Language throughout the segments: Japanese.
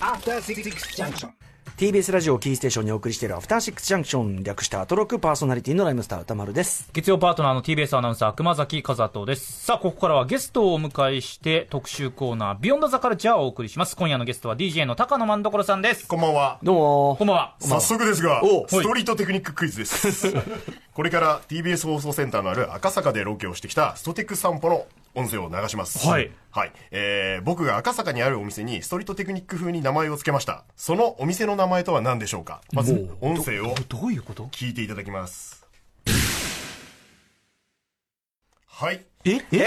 After Six Junction. TBS ラジオをキーステーションにお送りしているアフターシックスジャンクション略したアトロクパーソナリティのライムスター歌丸です。月曜パートナーの TBS アナウンサー熊崎和人ですさあここからはゲストをお迎えして特集コーナービヨンドザカルチャーをお送りします今夜のゲストは DJ の高野万所さんですこんばんは。どうもこんばんは早速ですがお、ストリートテクニッククイズです。これから TBS 放送センターのある赤坂でロケをしてきたストテク散歩の音声を流します。はい。はい。えー、僕が赤坂にあるお店にストリートテクニック風に名前を付けました。そのお店の名前とは何でしょうか？まず、音声をどういうこと？聞いていただきます。はい。ええ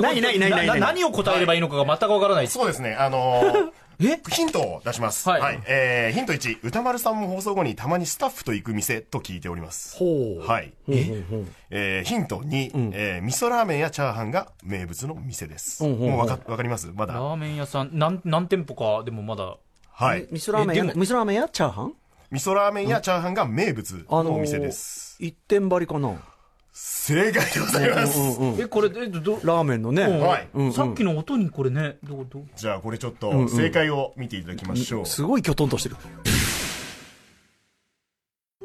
何何何何な何を答えればいいのかが全くわからないそうですね、あのーえ？ヒントを出します。ははいい。えー、ヒント1、歌丸さんも放送後にたまにスタッフと行く店と聞いております。ほう。はい。え？ーヒント2、えー味噌ラーメンやチャーハンが名物の店です。んうんうんもうわか、わかります？まだ。ラーメン屋さん何何店舗かでもまだはい。味噌ラーメンや、味噌ラーメンやチャーハン？味噌ラーメンやチャーハンが名物あのお店です。一点張りかな？正解でございます。えこれえどラーメンのね。はい。うんうんさっきの音にこれねどうどう？じゃあこれちょっと正解を見ていただきましょう。すごいきょとんとしてる。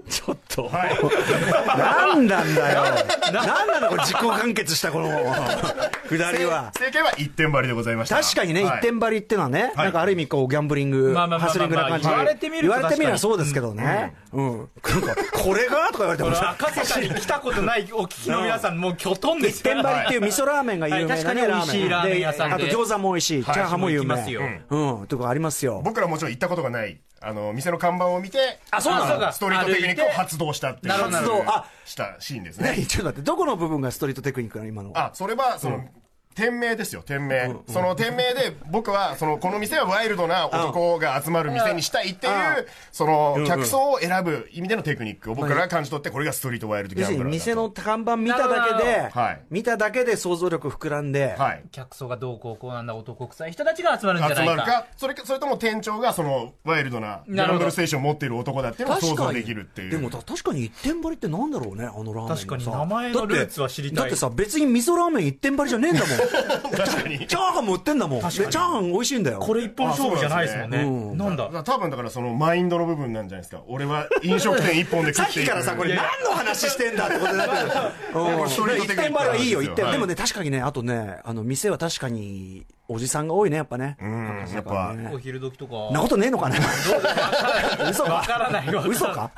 ちょっと。はい。なんなんだよ。なんなのこれ自己完結したこの、くだりは。正解は一点張りでございました。確かにね、はい一点張りってのはね、なんかある意味こう、ギャンブリング、ハスリングな感じで。言われてみると言われてみればそうですけどね。うん。なんか、これが？とか言われてもさ、赤坂に来たことないお聞きの皆さんもうきょとんです一点張りっていう味噌ラーメンが有名なね、はい確かに美味しいラーメン屋さんであと餃子も美味しい、チャーハンも有名。うん、とかありますよ。僕らもちろん行ったことがない、あの、店の看板を見て、あそうなんだストリートテクニックを発動したっていう。なるほどなるほどあしたシーンですね。何 ちょっと待って、どこの部分がストリートテクニックなの今の。あ、それは、その、店名ですよ、店名。その店名で、僕は、その、この店はワイルドな男が集まる店にしたいっていう、その、客層を選ぶ意味でのテクニックを僕らが感じ取って、これがストリートワイルドギャンブラーだ店の看板見ただけで、はい。見ただけで想像力膨らんで、はい。客層がどうこうこうなんだ男臭い人たちが集まるんじゃないか。集まるか、それか、それとも店長がその、ワイルドな、ギなるほど。ャンブルステーションを持っている男だっていうのを想像できるっていう。でもた確かに一点張りってなんだろうねあのラーメン確かに名前のルーツは知りたい。だってだってさ別に味噌ラーメン一点張りじゃねえんだもんチャーハンも売ってんだもん。でチャーハン美味しいんだよ。これ一本勝負じゃないですもんね。うなんだ？多分だからそのマインドの部分なんじゃないですか。俺は飲食店一本で食さっっていく。きからさこれ何の話してんだってことに なってるうんストリート一点張りはいいよ一点。はいでもね確かにねあとねあの店は確かにおじさんが多いねやっぱね。うん、やっぱ、お昼時とか。なことねえのかな 嘘わかからないわ。嘘か？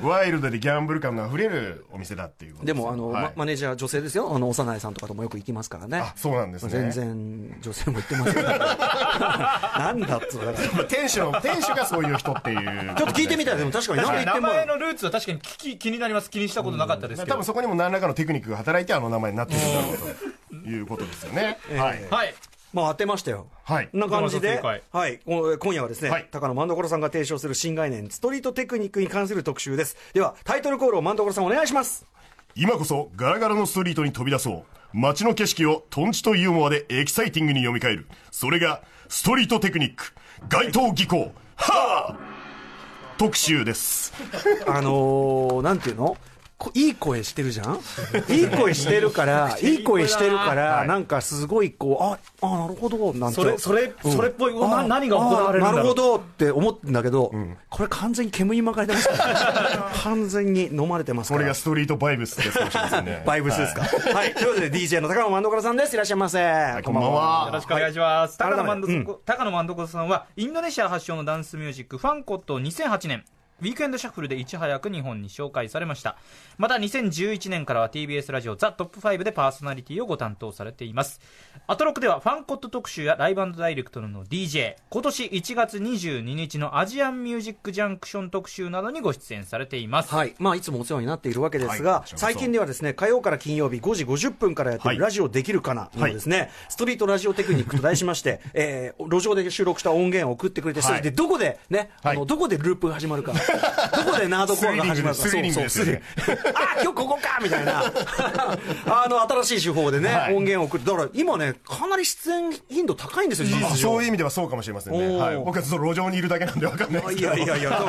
ワイルドでギャンブル感の溢れるお店だっていうでもあの、はい。まマネージャー女性ですよ。あの幼いさんとかともよく行きますからね。あ、そうなんですね。全然女性も言ってますよ なんだっつうから店主の、店主がそういう人っていう。ちょっと聞いてみたい。でも確かに言っても。前のルーツは確かに聞き気になります。気にしたことなかったですけど。多分そこにも何らかのテクニックが働いてあの名前になってるんだろうということですよね。はい。はいまあ当てましたよはいこんな感じではい、こ今夜はですね、はい高野万所さんが提唱する新概念、ストリートテクニックに関する特集です。では、タイトルコールを万所さんお願いします。今こそガラガラのストリートに飛び出そう。街の景色をトンチとユーモアでエキサイティングに読み替える。それがストリートテクニック。街頭技巧。はあ特集です。あのー、なんていうの？こいい声してるじゃん？いい声してるから、いい声してるから、はいなんかすごいこう、あ、あ、なるほど、なんてそれそれうんそれっぽいおなあ何が行われるんだろうあなるほどって思ってんだけど、これ完全に煙に巻かれてますから、完全に飲まれてますからこれが。ストリートバイブスですね。バイブスですか？はい。ということで DJ の高野万所さんです。いらっしゃいませ。いこんばんはよろしくお願いします。はい高野万改めて所高野万所さんは、インドネシア発祥のダンスミュージック、ファンコット2008年、ウィークエンドシャッフルでいち早く日本に紹介されました。また2011年からは TBS ラジオザ・トップ5でパーソナリティをご担当されています。アトロクではファンコット特集やライブダイレクトの DJ、今年1月22日のアジアンミュージックジャンクション特集などにご出演されています。はい。まあ、いつもお世話になっているわけですが、はい最近ではですね、火曜から金曜日5時50分からやっているはいラジオできるかなのですね、ストリートラジオテクニックと題しまして、えー、路上で収録した音源を送ってくれて、それでどこでね、あの、はいどこでループが始まるか、どこでナードコアが始まるかスリリングですあ今日ここかみたいなあの新しい手法でね、はい音源を送ってだから今ねかなり出演頻度高いんですよ事あ実上そういう意味ではそうかもしれませんね。はい。僕はずっと路上にいるだけなんでわかんないですいけど。やいやいや、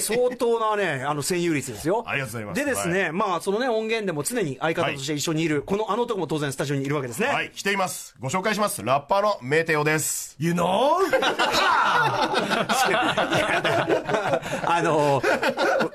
相当なね、あの、占有率ですよ。ありがとうございますでですね、まあ、そのね、音源でも常に相方として一緒にいる、このあの男も当然スタジオにいるわけですね。はい、来ています。ご紹介します。ラッパーのメーテオです。You know? あの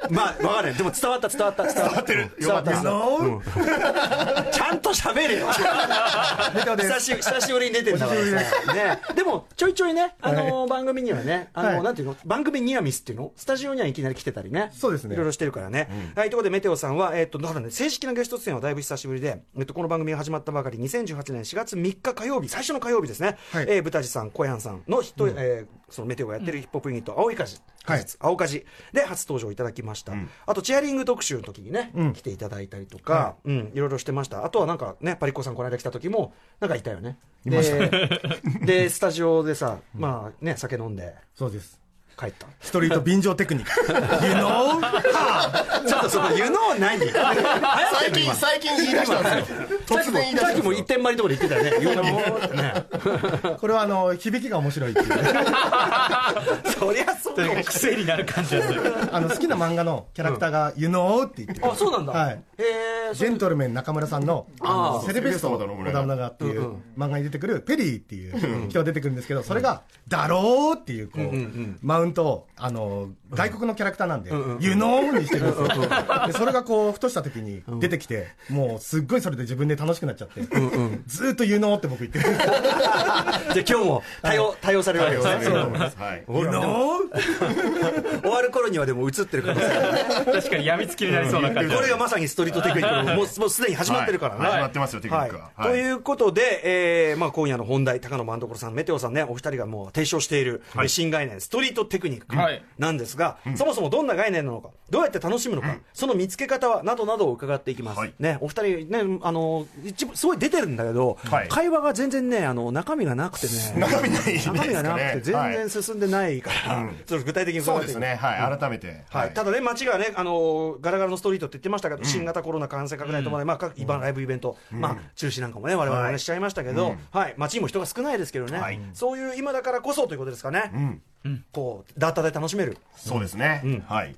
まあ、わかんない。でも伝わった、伝わった、伝わってる伝わった。You 伝わっちゃんと喋れよ。久し久しぶりに出てるんだからさね。でも、ちょいちょいね、あの、番組にはね、あの、はいなんていうの？番組ニアミスっていうの？スタジオにはいきなり来てたりね。そうですねいろいろしてるからね。はい、ということで、メテオさんは、えっと、だからね、正式なゲスト出演はだいぶ久しぶりで、えっと、この番組が始まったばかり、2018年4月3日火曜日、最初の火曜日ですね。はいえー、ブタジさん、小山さんの人、えーそのメテオがやってるヒップホップユニット、青い火事。はい。青火事で初登場いただきました、あとチェアリング特集の時にね、来ていただいたりとか、うんいろいろしてました。あとはなんかねパリッコさんこの間来た時もなんかいたよね。で でスタジオでさまあね酒飲んで。そうです。帰ったストリート便乗テクニック。You know? ちょっとその 言うのは何流行ってんの今。最近言い出したんですよ。突然。言い出したさっきも一点張りとかで言ってたよね。言うのも。ね。これはあの、響きが面白いっていう。そりゃそうか癖になる感じがする。あの、好きな漫画のキャラクターが You know? って言ってる。あそうなんだ。はい。ジェントルメン中村さんの、あのセレベスト織田信長っていう漫画に出てくるペリーっていう人が出てくるんですけど、それが、だろうっていう、こう、マウントを、あの、外国のキャラクターなんで、You know? にしてるんですよ。で、それがこう、ふとした時に出てきて、もうすっごいそれで自分で楽しくなっちゃって、ずーっと You know? って僕言ってるんですよ。じゃあ今日も対応対応されるわけですねそうだと思います。はい。You know? 終わる頃にはでも映ってる可能性がね確かに病みつきになりそうな感じこれがまさにストリートテクニックのもうもうすでに始まってるからね。はい始まってますよテクニックははいということで、えーまあ、今夜の本題、高野万所さん、メテオさんね、お二人がもう提唱している、はい新概念、ストリートテクニックはい。なんですが、そもそもどんな概念なのか、どうやって楽しむのか、その見つけ方は、などなどを伺っていきます。はい。ね、お二人ね、あの、一部すごい出てるんだけど、はい。会話が全然ね、あの、中身がなくてね、中身ないね。中身がなくて全はい。然進んでないから、ちょっと具体的に伺っていい？そうですね。はい。改めて。はい、ただね、街がね、あのガラガラのストリートって言ってましたけど、新型コロナ感染拡大に伴い、まあ、各イバライブイベント、まあ、中止なんかもね、我々もね、しちゃいましたけど、はい、街にも人が少ないですけどね、はい。そういう今だからこそということですかね、こう、ダータで楽しめる。そうですね。はい。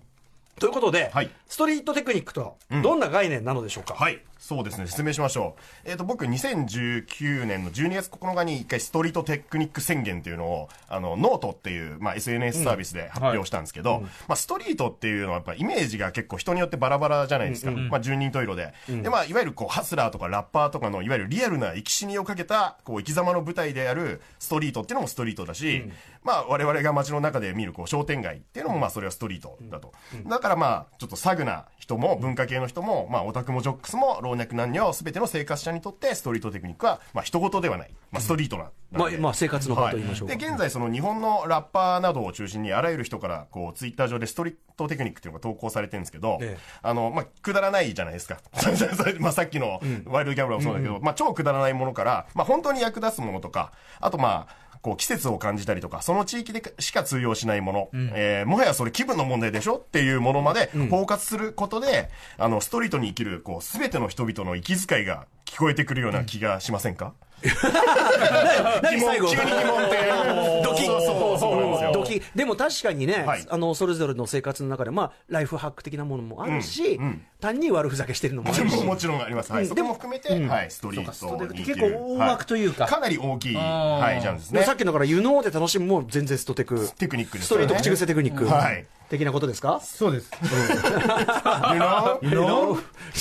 ということで、はいストリートテクニックとは、どんな概念なのでしょうか？はい。そうですね。説明しましょう。えっ、と、僕、2019年の12月9日に一回ストリートテクニック宣言っていうのを、あの、ノートっていう、まあ、SNS サービスで発表したんですけど、まあ、ストリートっていうのはやっぱイメージが結構人によってバラバラじゃないですか。まあ、十人十色で。で、まあ、いわゆるこう、ハスラーとかラッパーとかの、いわゆるリアルな生き死にをかけた、こう、生き様の舞台であるストリートっていうのもストリートだし、まあ、我々が街の中で見る、こう、商店街っていうのも、まあ、それはストリートだと。だからまあ、ちょっとサグな人も、文化系の人も、まあ、オタクもジョックスも、老若男女、すべての生活者にとって、ストリートテクニックは、まあ、一言ではない。まあ、ストリートな。まあ、まあ、生活の場と言いましょうか。で、現在その日本のラッパーなどを中心にあらゆる人からこうツイッター上でストリートテクニックっていうのが投稿されてるんですけど、ええあの、まあ、くだらないじゃないですか。まあ、さっきのワイルドギャブラーもそうだけど、まあ、超くだらないものから、まあ、本当に役立つものとか、あとまあ、こう季節を感じたりとか、その地域でしか通用しないもの、えーもはやそれ気分の問題でしょっていうものまで包括することで、あの、ストリートに生きる、こう、すべての人々の息遣いが聞こえてくるような気がしませんか、何最後？急に疑問って。ドキッ。そうそうですよ。ドキ。でも確かにね、はい。あのそれぞれの生活の中で、まあ、ライフハック的なものもあるし、単に悪ふざけしてるのもあるし、もちろんあります。はい。うん。そこも含めて、はい、ストリートに生きる。結構大枠というか。はかなり大きい、はい、ジャンルですね。さ。っきのから、湯ので楽しむも全然ストテク、テクニックですストリート口癖テクニック、はい的なことですか？そうです。ち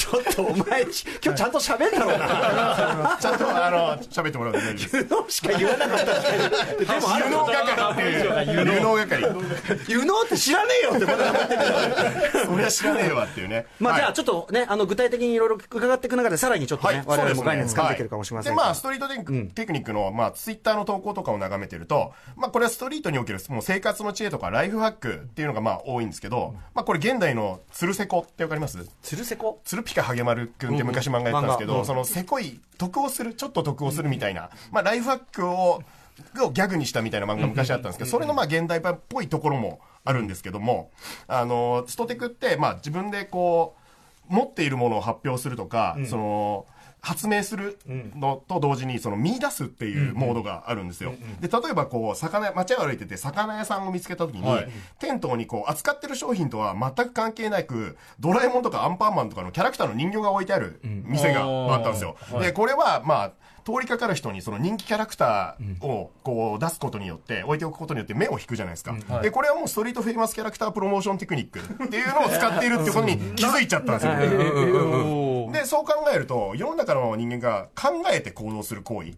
ょっとお前、ち今日ちゃんと喋ったろうな。ちゃんと、あの、喋ってもらうと大丈夫です。湯のしか言わなかった。でも係っていう、有能係。って知らねえよってまだ。思ってるそりゃ知らねえわっていうね。まあ、はいじゃあちょっとね、あの具体的にいろいろ伺っていく中で、さらにちょっとね、我々も概念掴んでい。けるかもしれませんで、がまあ、ストリートテク,、テクニックの、まあ、ツイッターの投稿とかを眺めてると、まあ、これはストリートにおける、もう生活の知恵とか、ライフハックっていうのが、まあ、多いんですけど、まあ、これ現代のつるせこってわかります？つるせこ鶴ピカハゲマルくんって昔漫画やってたんですけど、そのせこい、得をする、ちょっと得をするみたいな、まあ、ライフハックを、をギャグにしたみたいな漫画昔あったんですけど、それのまあ現代版っぽいところもあるんですけども、あの、ストテクって、まあ自分でこう、持っているものを発表するとか、その、発明するのと同時に、その見出すっていうモードがあるんですよ。で、例えばこう、魚、街を歩いてて、魚屋さんを見つけた時に、はい。店頭にこう、扱ってる商品とは全く関係なく、ドラえもんとかアンパンマンとかのキャラクターの人形が置いてある店があったんですよ。で、これは、まあ、通りかかる人にその人気キャラクターをこう出すことによって、置いておくことによって目を引くじゃないですか。で、これはもうストリートフェイマスキャラクタープロモーションテクニックっていうのを使っているっていうことに気づいちゃったんですよ。で、そう考えると、世の中の人間が考えて行動する行為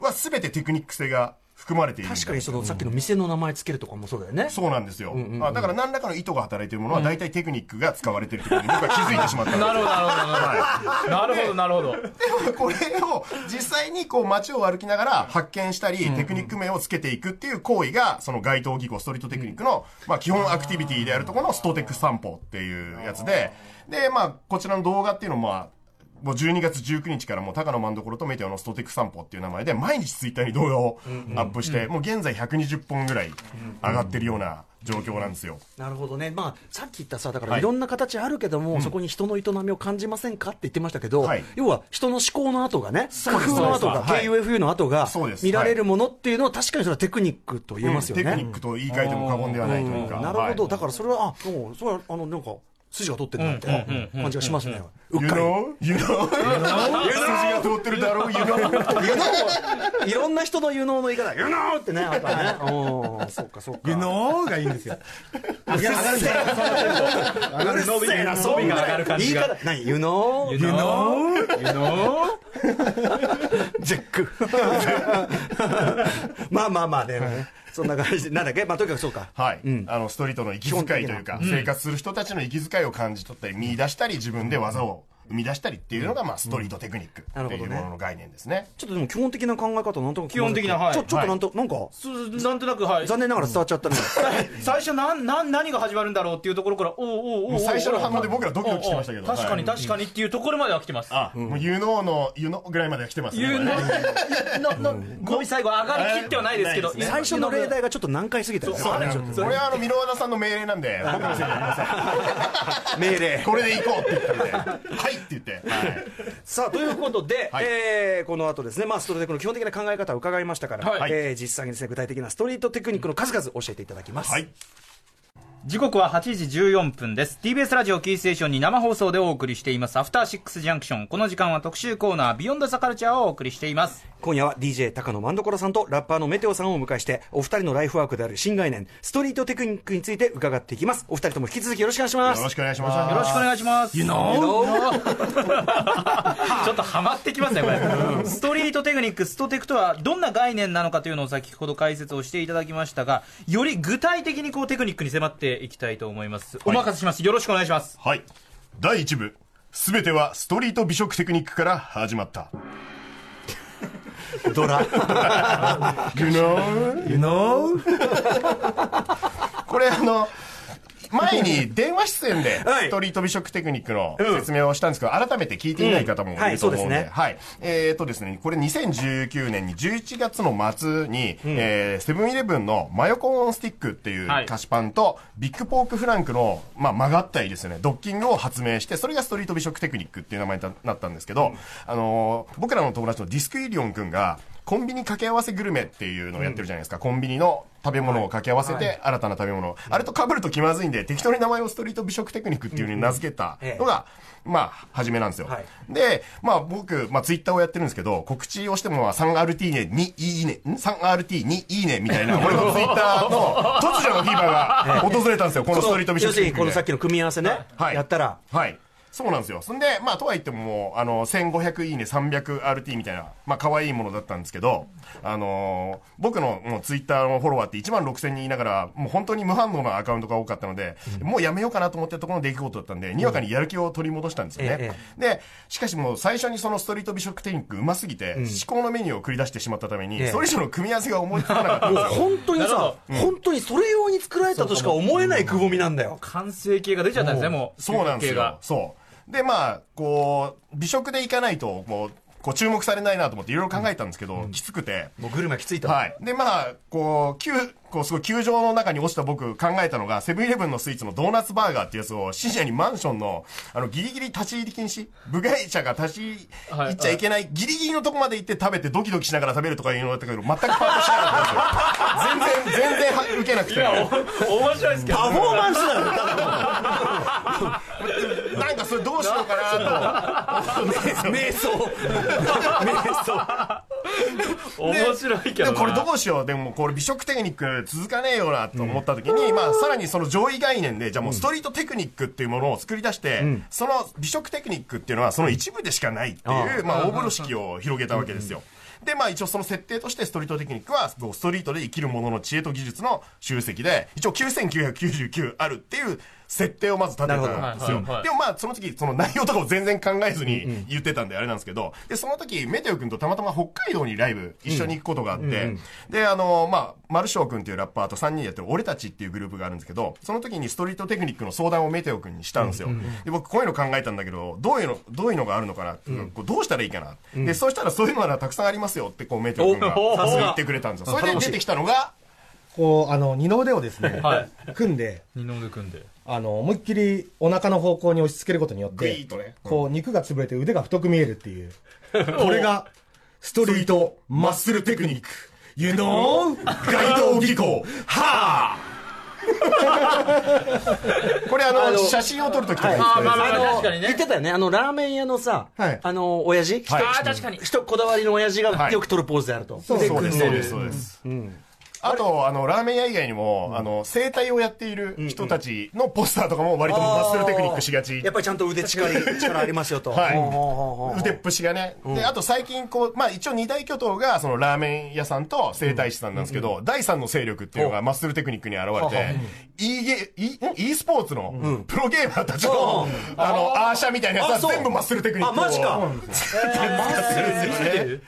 は全てテクニック性が含まれている確かにそのさっきの店の名前つけるとかもそうだよね。そうなんですよ。あだから何らかの意図が働いているものは大体テクニックが使われているということに僕は気づいてしまったなるほどなるほどなるほどなるほど。なるほどでもこれを実際にこう街を歩きながら発見したり、テクニック名をつけていくっていう行為が、その街頭技巧、ストリートテクニックの、まあ基本アクティビティであるところのストテク散歩っていうやつで、で、まあこちらの動画っていうのもまあ、もう12月19日からもう高野万所とメテオのストテク散歩っていう名前で毎日ツイッターに動画をアップして、もう現在120本ぐらい上がってるような状況なんですよ。なるほどね、まあ、さっき言ったさ、だからはい。いろんな形あるけども、そこに人の営みを感じませんかって言ってましたけど、はい。要は人の思考の跡がね、工夫の跡が、そうです。KUFU の跡が見られるものっていうのは、確かにそれはテクニックと言えますよね。テクニックと言い換えても過言ではないというか。なるほど、はい。だからそれは、あもう、それは、あの、なんか、筋が通ってるなって感じがしますね。うっ You かり。know? You know? 筋が通ってるだろう？You know? いろんな人の有能の言い方、有能ってね、あったね。うん、そうか、そうか。湯のがいいんですよ。いや、上がるんですよ。上がる伸びが伸びが上がる感じが言い方、何？You know? You know? ジェック。まあまあまあね、そんな感じ。で、なんだっけ、まあとにかくそうか。はい、あのストリートの息遣いというか、生活する人たちの息遣いを感じ取ったり見出したり自分で技を生み出したりっていうのが、まあ、ストリートテクニックってなるほどね。いうものの概念ですね。ちょっとでも基本的な考え方なんとなく基本的なはい。ちょちょっとなんと、なんか。すなんとなくはい。残念ながら伝わっちゃったね。最初なんなん何が始まるんだろうっていうところからおうおうおうお最初の反応で僕らドキドキしてましたけど。確かにはい。確かにっていうところまでは来てます。あ、もう有能の有能ぐらいまでは来てますね。You know のの語尾最後上がりきってはないですけど最初の例題がちょっと難解すぎたよね。そうね。これはあの、箕輪田さんの命令なんで、僕のせいになりません。命令。これで行こうって言ったんで、はいって言って。はい。さあということで、はいえーこの後ですね、まあ、ストロテクの基本的な考え方を伺いましたから、はいえー実際にですね具体的なストリートテクニックの数々教えていただきます、はい。時刻は8時14分です。TBS ラジオキーステーションに生放送でお送りしています。アフターシックスジャンクション。この時間は特集コーナービヨンドザカルチャーをお送りしています。今夜は DJ 高野万所さんとラッパーのメテオさんをお迎えしてお二人のライフワークである新概念ストリートテクニックについて伺っていきます。お二人とも引き続きよろしくお願いします。よろしくお願いします。よろしくお願いします。You know? ちょっとハマってきますね、これ。ストリートテクニック、ストテクとはどんな概念なのかというのを先ほど解説をしていただきましたが、より具体的にこうテクニックに迫っていきたいと思います。お任せします。よろしくお願いします。はい。第1部。すべてはストリート美食テクニックから始まった。ドラ You know? You know? これあの、前に電話出演で、はい。ストリート美食テクニックの説明をしたんですけど、改めて聞いていない方もいると思うんで、うんはいはい。えっとですね、これ2019年に11月の末に、えーセブンイレブンのマヨコーンスティックっていうはい。菓子パンと、ビッグポークフランクの、まあ、曲がったりですね、ドッキングを発明して、それがストリート美食テクニックっていう名前になったんですけど、あのー僕らの友達のディスクイリオン君が、コンビニ掛け合わせグルメっていうのをやってるじゃないですか。コンビニの食べ物を掛け合わせて、新たな食べ物を。あれと被ると気まずいんで、適当に名前をストリート美食テクニックっていう風に名付けたのが、まあ、初めなんですよ。はいで、まあ僕、まあツイッターをやってるんですけど、告知をしてもまあ 3RT ね、にいいね、ん ?3RT にいいねみたいな、俺のツイッターの 突如のフィーバーが訪れたんですよ、このストリート美要する食テクニックで。にこのさっきの組み合わせね、はいやったらはい。そうなんですよ。そんで、まあ、とは言ってももう、あの、1500いいね、300RT みたいな、まあ、可愛いものだったんですけど、あのー僕のもうツイッターのフォロワーって1万6000人いながら、もう本当に無反応なアカウントが多かったので、もうやめようかなと思ってるところの出来事だったんで、にわかにやる気を取り戻したんですよね。えで、しかしもう最初にそのストリート美食テクニックうますぎて、至高のメニューを繰り出してしまったために、ええそれ以上の組み合わせが思いつかなかったんですよ。本当にさ本当にそれ用に作られたとしか思えないくぼみなんだよ。完成形が出ちゃったんですね、もう。そうなんですよ。そう。で、まあ、こう、美食でいかないと、もう、こう注目されないなと思っていろいろ考えたんですけど、きつくて。もうグルメきついと。はい。で、まあ、こう、急、こう、すごい球場の中に落ちた僕考えたのが、セブンイレブンのスイーツのドーナツバーガーっていうやつを、深夜にマンションの、あの、ギリギリ立ち入り禁止？部外者が立ち入っちゃいけない、ギリギリのとこまで行って食べてドキドキしながら食べるとかいうのだったけど、全くパートしなかったんですよ。全然、全然は受けなくて。面白いですけどパフォーマンスだよ、なんかそれどうしようかなと。瞑想。瞑想。面白いけどこれどうしよう。でもこれ美食テクニック続かねえよなと思った時に、まあさらにその上位概念で、じゃあもうストリートテクニックっていうものを作り出して、その美食テクニックっていうのはその一部でしかないっていう、まあ大風呂敷を広げたわけですよ。で、まあ一応その設定としてストリートテクニックは、ストリートで生きる者の知恵と技術の集積で、一応9999あるっていう設定をまず立てたんですよ。なるほど。はいはいはい。でもまあその時、その内容とかを全然考えずに言ってたんであれなんですけど、で、その時、メテオ君とたまたま北海道にライブ一緒に行くことがあって、で、あの、まあ、マルショー君っていうラッパーと3人でやってる俺たちっていうグループがあるんですけど、その時にストリートテクニックの相談をメテオ君にしたんですよ。で、僕こういうの考えたんだけど、どういうの、どういうのがあるのかな、こうどうしたらいいかな。で、そうしたらそういうのならたくさんありますよって、こうメテオ君がお言ってくれたんですよ。それで出てきたのが、こう、あの、二の腕をですね、はい。組んで、二の腕組んであの、思いっきりお腹の方向に押し付けることによって、とね。こう、肉が潰れて腕が太く見えるっていう。これが、ストリートマッスルテクニック。You know? 街道技巧。はあ。これあのあの写真を撮るときとかにあーまあまああの確かにね。言ってたよね。あの、ラーメン屋のさ、はい。あの、親父、はい。ああ確かに。人こだわりの親父がはい。よく撮るポーズであると。そうそうです、そうです、そうです。あと、あの、ラーメン屋以外にも、あの、整体をやっている人たちのポスターとかも割とマッスルテクニックしがち。やっ。ぱりちゃんと腕力 力ありますよと。はい。腕っぷしがね。で、あと最近こう、まあ一応二大巨頭が、そのラーメン屋さんと整体師さんなんですけど、第三の勢力っていうのがマッスルテクニックに現れて、e ゲ、e、e スポーツのプロゲーマーたちの、あの、アーシャみたいなやつは全部マッスルテクニックを。あマジか。使ってるんですよね。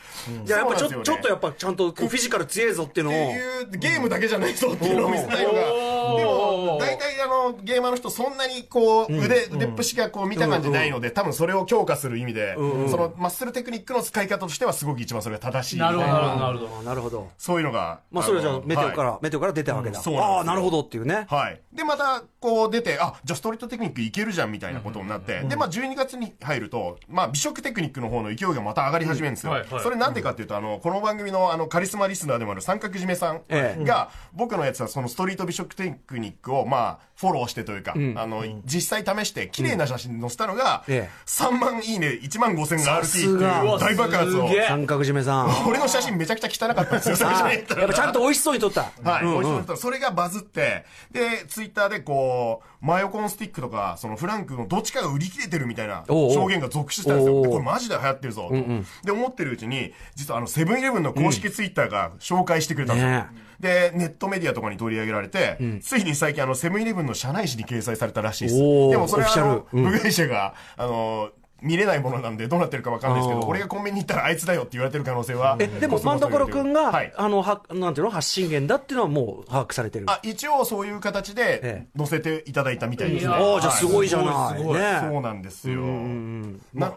いや、やっぱちょ,、っとやっぱちゃんとフィジカル強えぞっていうのを。ゲームだけじゃないぞっていうのを見せたいのが、でも、大体あの、ゲーマーの人そんなにこう、腕、腕っぷしがこう見た感じないので、多分それを強化する意味で、そのマッスルテクニックの使い方としてはすごく一番それが正しい。なるほどなるほどなるほどあなるほど。そういうのが。まあ、それはじゃメテオから、はいメテオから出たわけだ。ああ、なるほどっていうね。はい。で、また、こう出て、あ、じゃあストリートテクニックいけるじゃんみたいなことになって、で、まあ12月に入ると、まあ美食テクニックの方の勢いがまた上がり始めるんですよ。うんはいはいそれなんでかっていうと、あの、この番組のあの、カリスマリスナーでもある三角締めさんええが、僕のやつはそのストリート美食テクニックを、まあ、フォローしてというか、あの、実際試して、綺麗な写真載せたのが、ええ。3万いいね、1万5千が RT っていう大爆発を。三角締めさん。俺の写真めちゃくちゃ汚かったんですよ、最初あに。やっぱちゃんと美味しそうに撮った。はい、うんうん。美味しいのとそれがバズって、で、ツイッターでこう、マヨコーンスティックとか、そのフランクのどっちかが売り切れてるみたいな証言が続出したんですよ。おうおう。でこれマジで流行ってるぞ、と。で、思ってるうちに、実はあの、セブンイレブンの公式ツイッターが紹介してくれたんですよ。ね。で、ネットメディアとかに取り上げられて、ついに最近あの、セブンイレブンの社内誌に掲載されたらしいです。でもそれはあの、部外者が、あの、見れないものなんでどうなってるかわかんないですけど、俺がコンビニに行ったらあいつだよって言われてる可能性は。え、でも、コスモスマンダコロ君が、はい。あの、は、なんていうの？発信源だっていうのはもう把握されてる。あ、一応そういう形えで載せていただいたみたいですね。いやおーじゃあすごいじゃない。すごいねそうなんですよ。な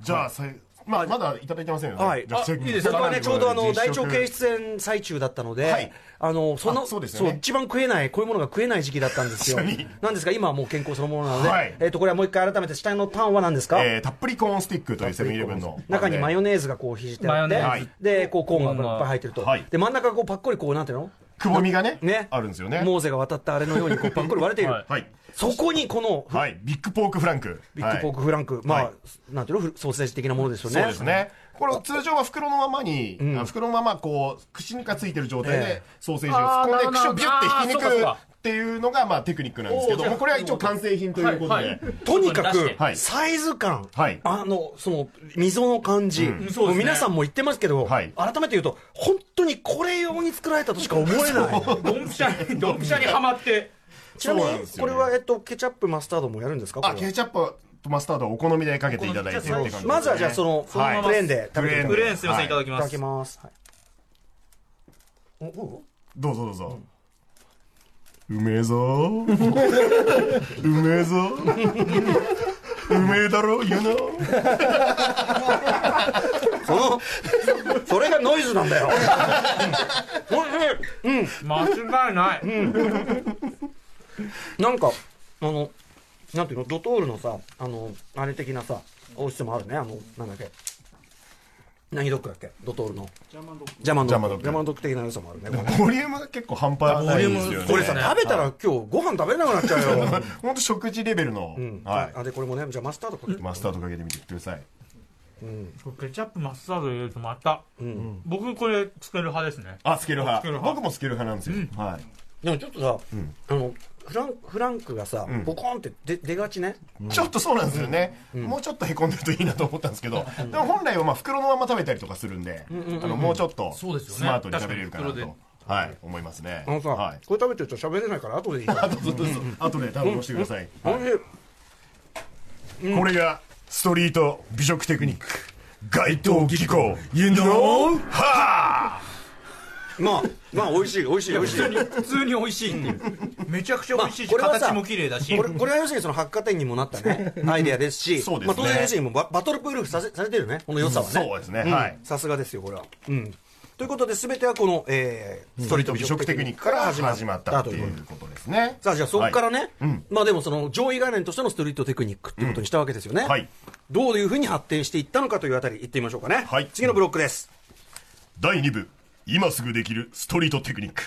じゃあ、さいまあ、まだいただいてませんよね。はいあいいですか僕はね、ちょうどあの、大腸系実出演最中だったので、はいあの、その、あそうですよね一番食えない、こういうものが食えない時期だったんですよ。なんですが、今はもう健康そのものなので、はいえっと、これはもう一回改めて、下のパンは何ですか、えーたっぷりコーンスティックというセブンイレブンの。中にマヨネネーズがこうひじてあって、で、こう、コーンがいっぱい入ってると。はいで、真ん中がこう、パッコリこう、なんていうの？くぼみがね、ね。あるんですよね。モーゼが渡ったあれのように、こう、パッコリ割れている。はいはい。そこに、この、はい。ビッグポークフランク。ビッグポーク。クフランク、まあ、はいなんていうの、ソーセージ的なものですよね。そうですね。これ通常は袋のままに、あ袋のままこう、口がついてる状態ええ。でソーセージを突っ込んで、あーなるほど。口をビュッて引き抜くかっていうのが、まあテクニックなんですけどこれは一応完成品ということはい。はでい。とにかくサイズ感、はい。あの、その、溝の感じ、うん。そうですね。もう皆さんも言ってますけど、はい。改めて言うと、本当にこれ用に作られたとしか思えない。ドンピシャにドンピシャにはまってちなみにこれは、えっと、ケチャップ、マスタードもやるんですか？こあ、ケチャップとマスタードはお好みでかけていただいてね。まずはじゃあ、その、はいプレーンで食べてプレーンすい。ませんはいいただきますい。ただきます。はい。おおどうぞ。どうぞ。うめえぞ。うめえぞ。うめえだろ you know そのそれがノイズなんだよ。うん。間違いない、なんかあのなんていうのドトールのさあのあれ的なさ美味しさもあるねあのなんだっけ。何ドッグだっけドトールの。ジャマンドッグジャマンドッグジャマンドッグジャマンドッグ的な良さもあるねボリュームが結構半端ないんですよね。これさ食べたら今日ご飯食べれなくなっちゃうよ。本当食事レベルの、うん。はあでこれもねじゃあマスタードかけてい、マスタードかけてみてください。これケチャップマスタード入れるとまた、僕これつける派ですね。あスケル派。僕もスケル派なんですよ、はい。でもちょっとさ、あのフランフランクがさ、ボコンって出出がちね、ちょっとそうなんですよね、もうちょっとへこんでるといいなと思ったんですけど、でも本来はまあ袋のまま食べたりとかするんで、あのもうちょっとそうですよね。スマートに食べれるかなと、はい、思いますね。あのさ、はい、これ食べてると喋れないから後でいい あとずっとあとで頼ましてください、おい。しいこれがストリート美食テクニック。街頭技巧。You know? はまあまあ美味しい美味しい美味しい。普通に美味しいっていう。めちゃくちゃ美味しいし、まあこれはさ形も綺麗だし。これこれは要するにその百貨店にもなったねアイデアですしそうですね。まあ、当然要するにもうババトルプールさせされてるねこの良さはね。そうですね。ん。はい。さすがですよこれは。うん。ということで全てはこの、えー、ストリート美美食テクニックから始まった。っていうことですね。さあじゃあそこからね、まあでもその上位概念としてのストリートテクニックっていうことにしたわけですよね、はい。どういうふうに発展していったのかというあたり言ってみましょうかね、はい。次のブロックです。第2部今すぐできるストリートテクニック、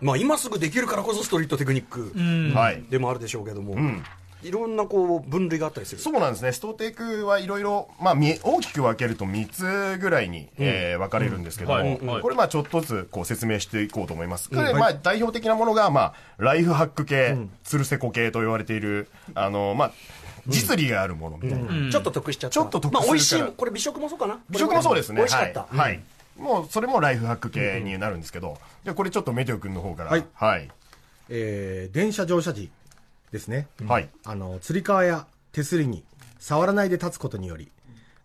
まあ今すぐできるからこそストリートテクニックはい。でもあるでしょうけども、ん。いろんなこう分類があったりする。そうなんですね。ストテクはいろいろ、まあ、み大きく分けると3つぐらいに、えー分かれるんですけども、はいはい。これまあちょっとずつこう説明していこうと思います、これまあ代表的なものが、まあ、ライフハック系、つるせこ系と言われているあの、まあ、実利があるものみたいな、ちょっと得しちゃった。ちょっと得するから。まあ美味しいこれ美食もそうかな。美食もそうですね。美味しかった、はい、はい。もうそれもライフハック系になるんですけど、じゃあこれちょっとメテオ君の方から。はい。はい、えー電車乗車時ですね、はい。あのつり革や手すりに触らないで立つことにより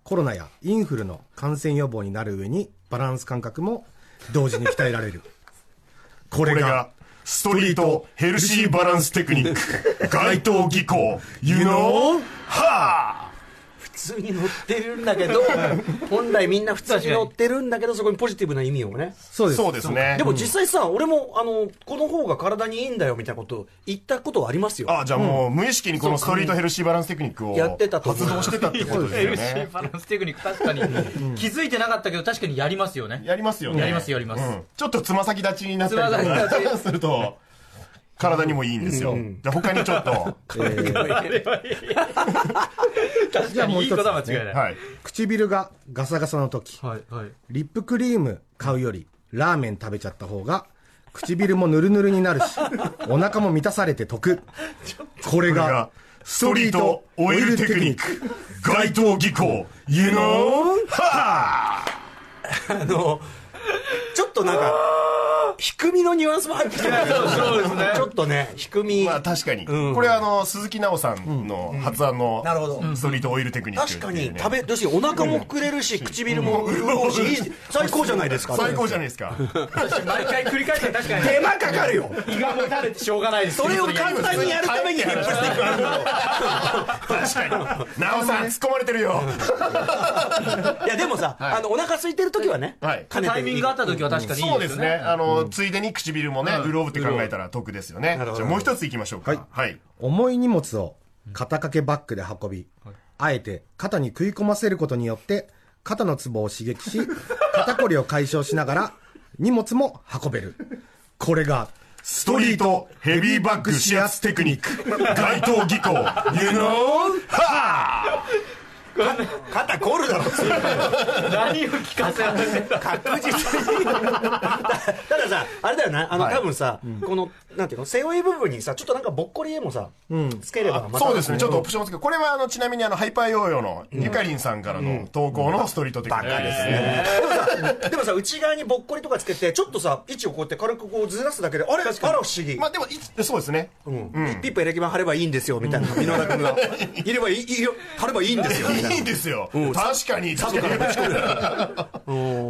コロナやインフルの感染予防になる上にバランス感覚も同時に鍛えられる。これがこれがストリートヘルシーバランステクニック。街頭技巧。You know? は普通に乗ってるんだけど本来みんな普通に乗ってるんだけどそこにポジティブな意味をね。そうです。そうですね。でも実際さ、俺もあのこの方が体にいいんだよみたいなこと言ったことはありますよ。あじゃあもう無意識にこのストリートヘルシーバランステクニックをやってたと発動してたってことですよね。バランステクニック確かに。気づいてなかったけど確かにやりますよね。やりますよね。やりますやります。うん。ちょっとつま先立ちになったりとつま先立か すると体にもいいんですよ、じゃあ他にちょっと。確かにいいことは間違いない。はい。唇がガサガサの時。はいはい。リップクリーム買うよりラーメン食べちゃった方が唇もヌルヌルになるしお腹も満たされて得。これがこれがストリートオイルテクニック。街頭技巧。You know はあのちょっとなんか低みのニュアンスも入ってきてるそうそうですね。ちょっとね低み、まあ確かに、これはあの鈴木奈緒さんの発案のなるほど。ストリートオイルテクニックって確いうね。かに。食べ要するにお腹も膨れるし唇も潤うしいい最高じゃないですか。最高じゃないですか。毎回繰り返して確かに手間かかるよ。胃がもたれてしょうがないです。それを簡単にやるためにリップスティックあるの 確かに。奈緒さん突っ込まれてるよ。いやでもさ、あのお腹空いてる時はね、はい。タイミングがあった時は確かにいいそうですですよねね。あの、ついでに唇もね、潤うって考えたら得ですよね。じゃあもう一ついきましょうか。はい。はい、重い荷物を肩掛けバッグで運び、あえて肩に食い込ませることによって肩のツボを刺激し 肩こりを解消しながら荷物も運べる。これがストリートヘビーバッグ指圧テクニック。街頭技巧。You know? は肩凝るだろ何を聞かせられて確実にたたださあれだよな。あの、はい多分さ、このなんていうの背負い部分にさちょっとなんかぼっこり絵もさ、つければまた。そうですね。ちょっとオプションをつけこれはあのちなみにあのハイパーヨーヨーのゆかりんさんからの投稿のストリートテクニックですね。でもさ内側にぼっこりとかつけてちょっとさ位置をこうやって軽くこうずらすだけであれ？あら不思議、まあでもいそうですね。うん。ピッピップエレキ板貼ればいいんですよみたいな。箕輪田君が。いればいい貼ればいいんですよな。いいんですよ。うん確かに、確かに。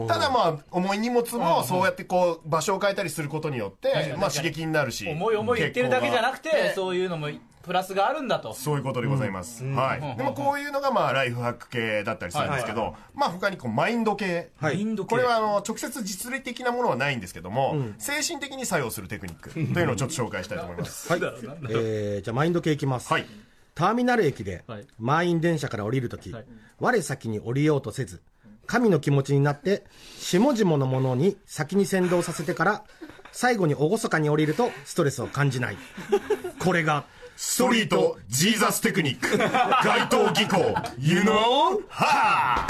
ただまあ、重い荷物もそうやってこう、場所を変えたりすることによって、まあ刺激になるし。重い重い言ってるだけじゃなくてそういうのもプラスがあるんだとそういうことでございます。はい。でもこういうのがまあ、ライフハック系だったりするんですけど、まあ他にこう、マインド系。はいインド系これはあの直接実利的なものはないんですけども、精神的に作用するテクニックというのをちょっと紹介したいと思います。はい、えー、じゃあマインド系いきます、はいターミナル駅ではい。満員電車から降りるとき、はい。我先に降りようとせず神の気持ちになって下々のものに先に先導させてから最後に厳かに降りるとストレスを感じない。これがストリートジーザステクニック。街頭技巧。You know? は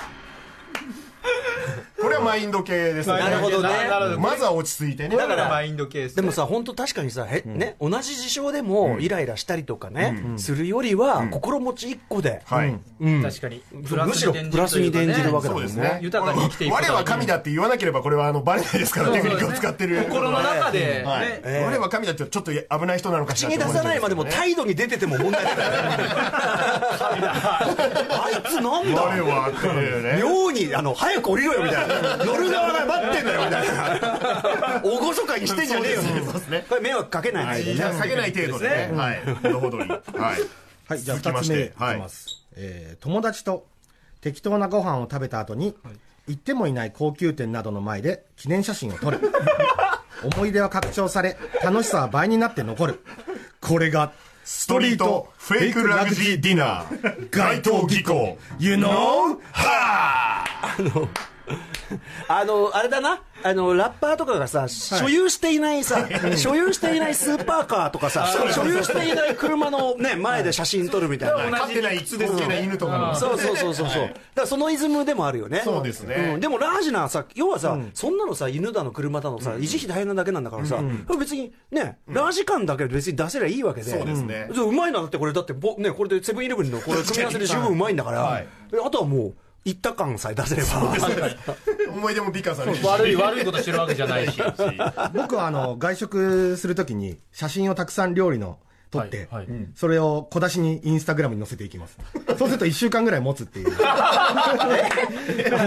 これはマインド系ですね。なるほどね。まずは落ち着いてね。だからマインドケースでもさ、本当確かにさ、へね、同じ事象でもイライラしたりとかね、するよりは、心持ち一個で、はい、確かに。むしろプラスに転じるわけだもんね。そうですね。豊かに生きていく我は神だって言わなければこれはあのバレないですからテクニックを使ってる。心の中ではい。ね。ええ。我は神だってちょっと危ない人なのかし口に出さないまでもね態度に出てても問題ない あいつなんだ。我はっていうね。妙にあの早く降りろよみたいな乗る側が待ってんだよみたいな。厳かにしてんじゃねえよ。そうですそうですね。これ迷惑かけない範囲でね。下げない程度でね。はい。ほどほどに。はい。はい、じゃあ2続きましつ目い。きてはいます、えー友達と適当なご飯を食べた後に、行ってもいない高級店などの前で記念写真を撮る。思い出は拡張され楽しさは倍になって残る。これがストリートフェイクラグジーディナー。街頭技巧。You know? はあのあれだな。あのラッパーとかがさ所有していないさ所有していないスーパーカーとかさ所有していない車のね前で写真撮るみたいな。あ飼ってないつですけど犬とかのそうそうそうそう。そう。だからそのイズムでもあるよね。そうですね。ん。でもラージなさ、要はさ、そんなのさ、犬だの車だのさ、維持費大変なだけなんだからさ、別にね、ラージ感だけ別に出せりゃいいわけで。そうですね。うまいなだってこれ、だってぼ、ね、これでセブンイレブンのこれ組み合わせで十分うまいんだから、はい。えあとはもう、行った感さえ出せれば。思い出も美化されるし悪い悪いことしてるわけじゃないし。僕はあの外食するときに写真をたくさん料理の撮って、はいはい。それを小出しにインスタグラムに載せていきます。そうすると1週間ぐらい持つっていう。あ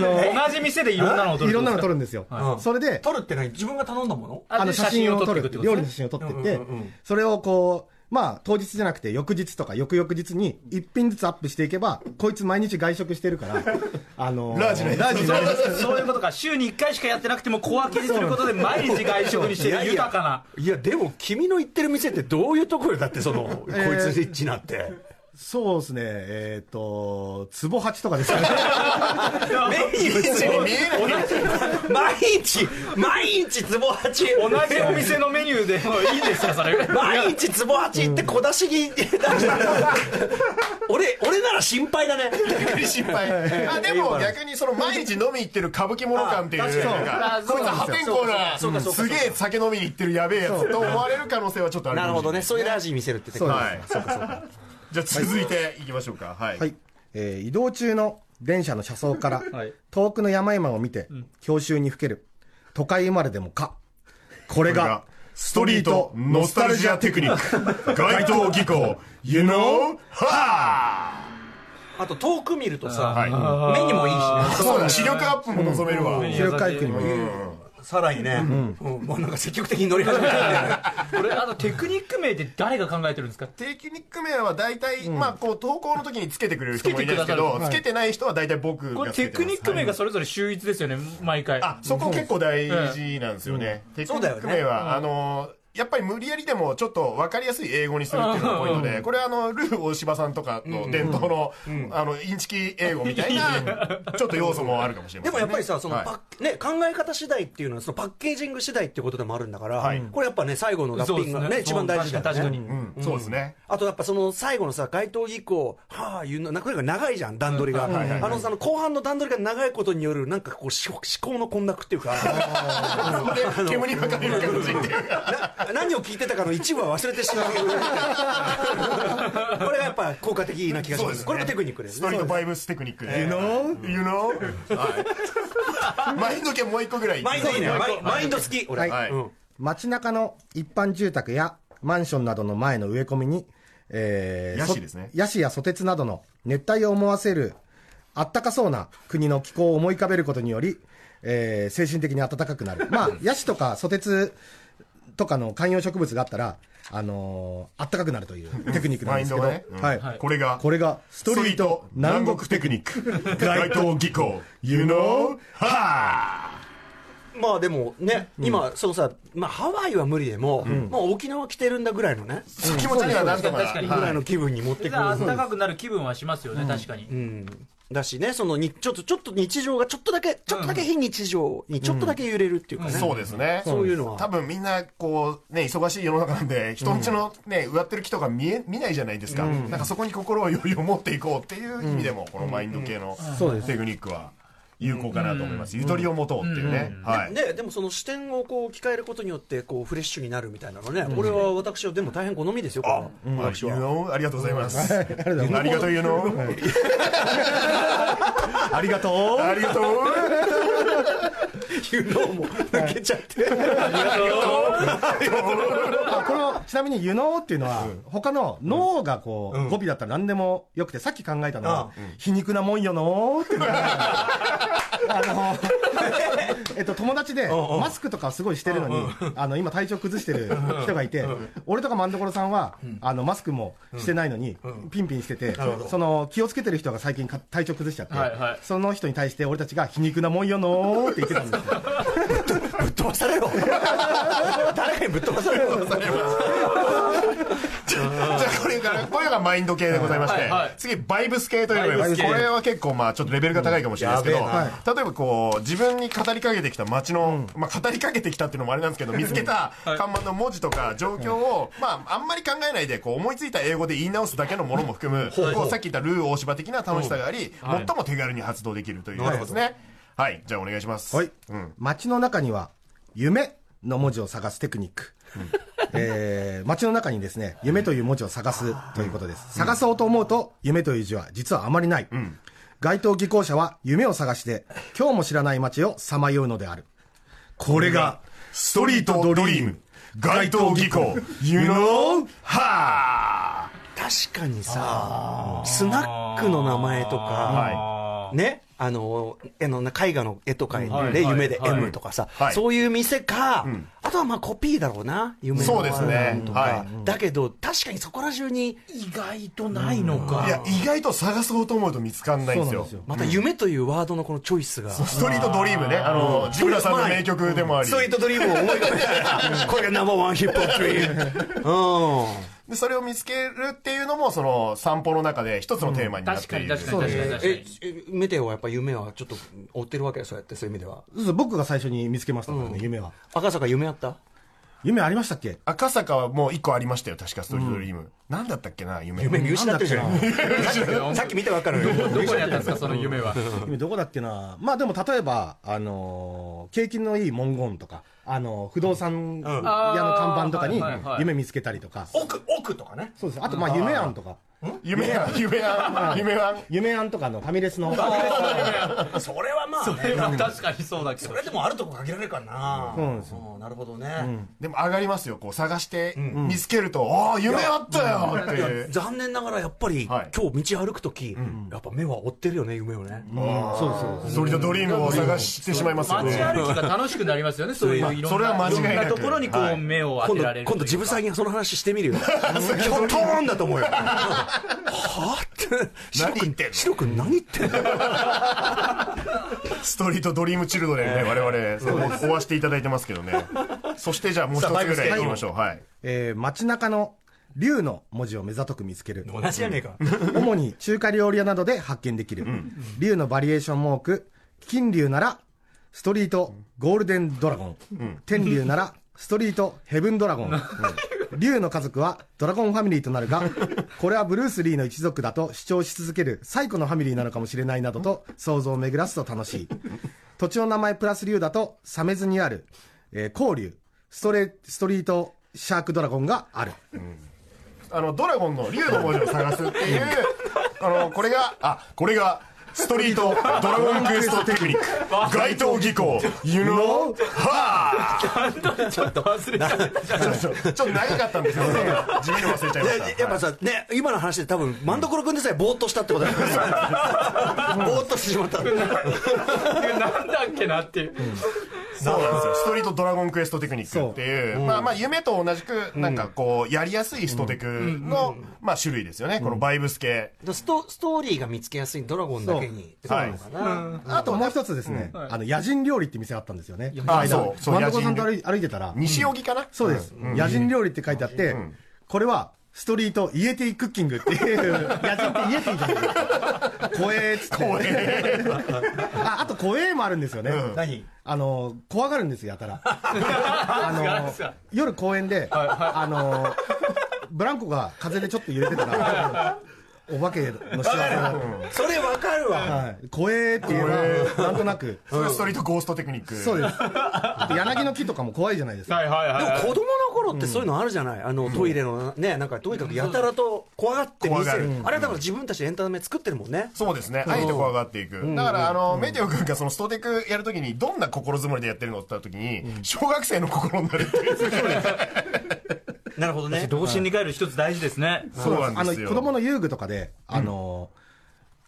の同じ店でいろんなのを撮るいろんなの撮るんですよ、それで撮るって何？自分が頼んだもの？あので写真を撮る料理の写真を撮ってって、それをこうまあ当日じゃなくて翌日とか翌々日に一品ずつアップしていけばこいつ毎日外食してるから あのラージなやつ。ラージそういうことか。週に1回しかやってなくても小分けにすることで毎日外食にしてる豊かな。いや、でも君の行ってる店ってどういうところだって、その、こいつリッチなって。そうですね。えっ、と壺八とかですかね。メニューに見えない毎日、毎日ツボ八。同じお店のメニューで。もいいですよそれ。毎日ツボ八って小出しに。出した俺、俺なら心配だね。心配。あでも逆にその毎日飲み行ってる歌舞伎者感っていうなんかあこいつは破天荒なすげえ酒飲みに行ってるやべえやつと思われる可能性はちょっとあるなるほどね。そういうラージ見せるってテクニックはい。そうかそうかじゃあ続いていきましょうか。はい。はい、えー移動中の電車の車窓から はい。遠くの山々を見て郷愁にふける都会生まれでもかこれがストリートノスタルジアテクニック。街頭技巧。You know? はあ。と遠く見るとさ、はい。目にもいいしね。そうだ視力アップも望めるわ。視力回復にもいいさらにね、うん。もうなんか積極的に乗り始めたんだよね。これあのテクニック名って誰が考えてるんですか？テクニック名は大体、まあこう投稿の時につけてくれる人もいるんですけどつけてない人は大体僕これがつけてますテクニック名がそれぞれ秀逸ですよね毎回。あそこ結構大事なんですよね、テクニック名は、あのやっぱり無理やりでもちょっと分かりやすい英語にするっていうのがポイントで、これはあのルー大柴さんとかの伝統の,、あのインチキ英語みたいなちょっと要素もあるかもしれません、ね、でもやっぱりさ、そのはい。パッね、考え方次第っていうのは、そのパッケージング次第っていうことでもあるんだから、はい。これやっぱね、最後のラッピングがね、一番大事だよね。確かにうん、そうですね、あとやっぱその最後のさ、街頭技巧、はあ、いうの、なんか長いじゃん、段取りが。あのさ、あの後半の段取りが長いことによる、なんかこう、し思考の混濁 っていう。か、で煙に分かれる形っていう。な何を聞いてたかの一部は忘れてしまう。これがやっぱ効果的な気がします。ねこれもテクニックですねストリ。ートバイブステクニックで You know? You know? はい マインド系もう一個ぐらいマインドいいね。マイマインド好き、俺。はいうん街中の一般住宅やマンションなどの前の植え込みに、えーヤシですねそヤシやソテツなどの熱帯を思わせるあったかそうな国の気候を思い浮かべることにより、えー精神的に暖かくなる。まあ、ヤシとかソテツとかの観葉植物があったら、あのー、暖かくなるというテクニックなんですけど、マインドがね。はい。これがこれが、ストリート南国テクニック。街頭技巧。You know? はまあでもね、今、そのさ、まあハワイは無理でも、まあ沖縄来てるんだぐらいのね、あ気持ちにはなんとか確かにぐらいの気分に持ってくる。暖かくなる気分はしますよね、確かに。うんだしね、そのに、ちょっと、ちょっと日常がちょっとだけ、ちょっとだけ非日常にちょっとだけ揺れるっていうかね。そうですね。そういうのは。多分みんなこうね忙しい世の中なんで人んちのね植わってる木とか見え見ないじゃないですか。なんかそこに心を余裕を持っていこうっていう意味でもこのマインド系のテクニックは有効かなと思います。ゆとりを持とうっていうね。はい。ででもその視点をこう置き換えることによってこうフレッシュになるみたいなのね、これは私はでも大変好みですよ、これは。私は。ありがとうございます。ありがとう You know? ありがとう。ありがとうい。うのも抜けちゃって。あこのちなみに「湯のっていうのは、他の「脳がこう、語尾だったら何でもよくてさっき考えたのは「皮肉なもんよのー」っていうのがあの えっと友達でマスクとかすごいしてるのにあの今体調崩してる人がいて俺とか万所さんはあのマスクもしてないのにピンピンしててその気をつけてる人が最近か体調崩しちゃって、その人に対して俺たちが「皮肉なもんよのー」って言ってたんですよ。ぶっ飛ばされろ。誰かにぶっ飛ばされろ。じゃあこれからこれがマインド系でございまして、次バイブス系というのこれは結構まあちょっとレベルが高いかもしれないですけど、やべえな例えばこう自分に語りかけてきた街の、まあ語りかけてきたっていうのもあれなんですけど 見つけた看板の文字とか状況を、まああんまり考えないでこう思いついた英語で言い直すだけのものも含む、こうさっき言ったルー大芝的な楽しさがあり、最も手軽に発動できるという。やつですねはい。じゃあお願いします。はい、うん。街の中には「夢」の文字を探すテクニック、えー街の中にですね夢という文字を探すということです、探そうと思うと夢という字は実はあまりない、街頭技巧者は夢を探して今日も知らない街をさまようのである。これがストリートドリーム。街頭技巧。You know? は確かにさスナックの名前とか、はねあの絵の絵画の絵とかで、はいはい夢ではい M とかさ、はいそういう店か、あとはまあコピーだろうな。夢のそうですね。とか、はだけど確かにそこら中に意外とないのか。いや意外と探そうと思うと見つかんないんですよ。すよ。また夢というワードのこのチョイスが、ストリートドリームね。あのジブラさんの名曲でもあり。ストリートドリームを思い浮かべたら これがナンバーワンヒップホップドリームうんでそれを見つけるっていうのもその散歩の中で一つのテーマになっ確かている、に確かに確かに確かえに。えメテオはやっぱ夢はちょっと追ってるわけそうやってそういう意味では。そうそう僕が最初に見つけましたからね、夢は。赤坂夢あった？夢ありましたっけ？赤坂はもう一個ありましたよ確かストリートドリーム、なんだったっけな夢。夢見失ってるじゃん。さっき見てわかるどこにあったんですか、その夢は？夢どこだっけな。まあでも例えばあのー景気のいい文言とかあの不動産屋の看板とかに夢見つけたりとか、奥奥とかね。そうです。あとまあ夢案とか夢や 夢や夢や夢案とかのファミレスの。それはまあね。確かにそうだけど。そ。れでもあるとこ限られるからな。そうなんですよ。うん。なるほどね。でも上がりますよ。こう探して見つけると、ああ夢あったよって残念ながらやっぱりはい。今日道歩く時やっぱ目は追ってるよね夢をね。そうそうストリートドリームを探してしまいますよ街ね歩きが楽しくなりますよね、そういういろんな。それは間違いなく。ろんなところにこう、はい。目を当今度てられる。今度ジブさんにその話してみるよ。キョトーンだと思うよはあ？って何言ってんの？白く何言ってんの？ストリートドリームチルドレンね、我々、そう追わせていただいてますけどね。そしてじゃあもう一つぐらい行きましょう。はい。えー街中の竜の文字を目ざとく見つける。同じじゃねえか。主に中華料理屋などで発見できる、竜のバリエーションも多く金竜ならストリートゴールデンドラゴン、天竜ならストリートヘブンドラゴン、竜の家族はドラゴンファミリーとなるが これはブルース・リーの一族だと主張し続ける最古のファミリーなのかもしれないなどと想像を巡らすと楽しい。土地の名前プラス竜だと鮫洲にある、えー、光竜ストレストリートシャークドラゴンがある、あの、ドラゴンの竜の文字を探すっていう、あの、これが、あ、これが、ストリートドラゴンクエストテクニック該当技巧 You know はちょっと忘れちゃったちょっとちょっと長かったんですけど地味に忘れちゃいました。やっぱさ、ね、今の話で多分、万所君でさえぼーっとしたってことだよね。ぼーっとしてしまった。なんだっけなっていう。そうなんですよ。ストリートドラゴンクエストテクニックっていう。まあまあ夢と同じくなんかこうやりやすいストテクのまあ種類ですよね。このバイブス系。ストストーリーが見つけやすいドラゴンだけに。そうなのかな。あともう一つですね、あの、野人料理って店あったんですよね。あ間。そうそう真ん中さんと野歩いてたら、西荻かな？そうです。野人料理って書いてあって、これは、ストリートイエティクッキングっていう、野人ってイエティじゃない。ですか。怖えっつって。あ、あと怖えもあるんですよね。何？あの、怖がるんですよ、やたら。あの、夜公園で、あの、ブランコが風でちょっと揺れてたら、お化けの仕業それわかるわ。はい。怖えっていうのは、なんとなく。それはストリートゴーストテクニックそうです。で柳の木とかも怖いじゃないですか。はいはいはいでも子供の頃ってそういうのあるじゃない、あのトイレのね、なんかとにかくやたらと怖がって見せる、あれはだから自分たちでエンタメ作ってるもんね。そうですね。あえて怖がっていく。だから、あの、メテオ君がそのストテクやるときに、どんな心づもりでやってるのって言ったときに、小学生の心になるっていう。なるほどね。童心に帰る一つ大事ですねそうなんあの、ですよ。子供の遊具とかで、あの、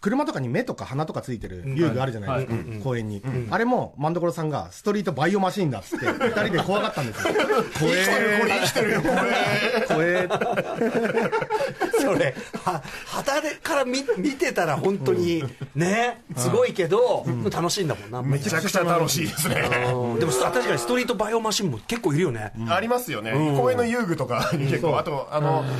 車とかに目とか鼻とかついてる遊具あるじゃないですか、公園に。あれも、万所さんが、ストリートバイオマシンだっつって、二人で怖がったんですよ。怖生きてる、これ。生きてるよ、これ。怖え。それ、は、旗でから見見てたら本当に、ね、すごいけど、楽しいんだもんな。めちゃくちゃ楽しいですね。うんでも確かにストリートバイオマシンも結構いるよね。ありますよね。公園の遊具とかに結構、あと、あの、だ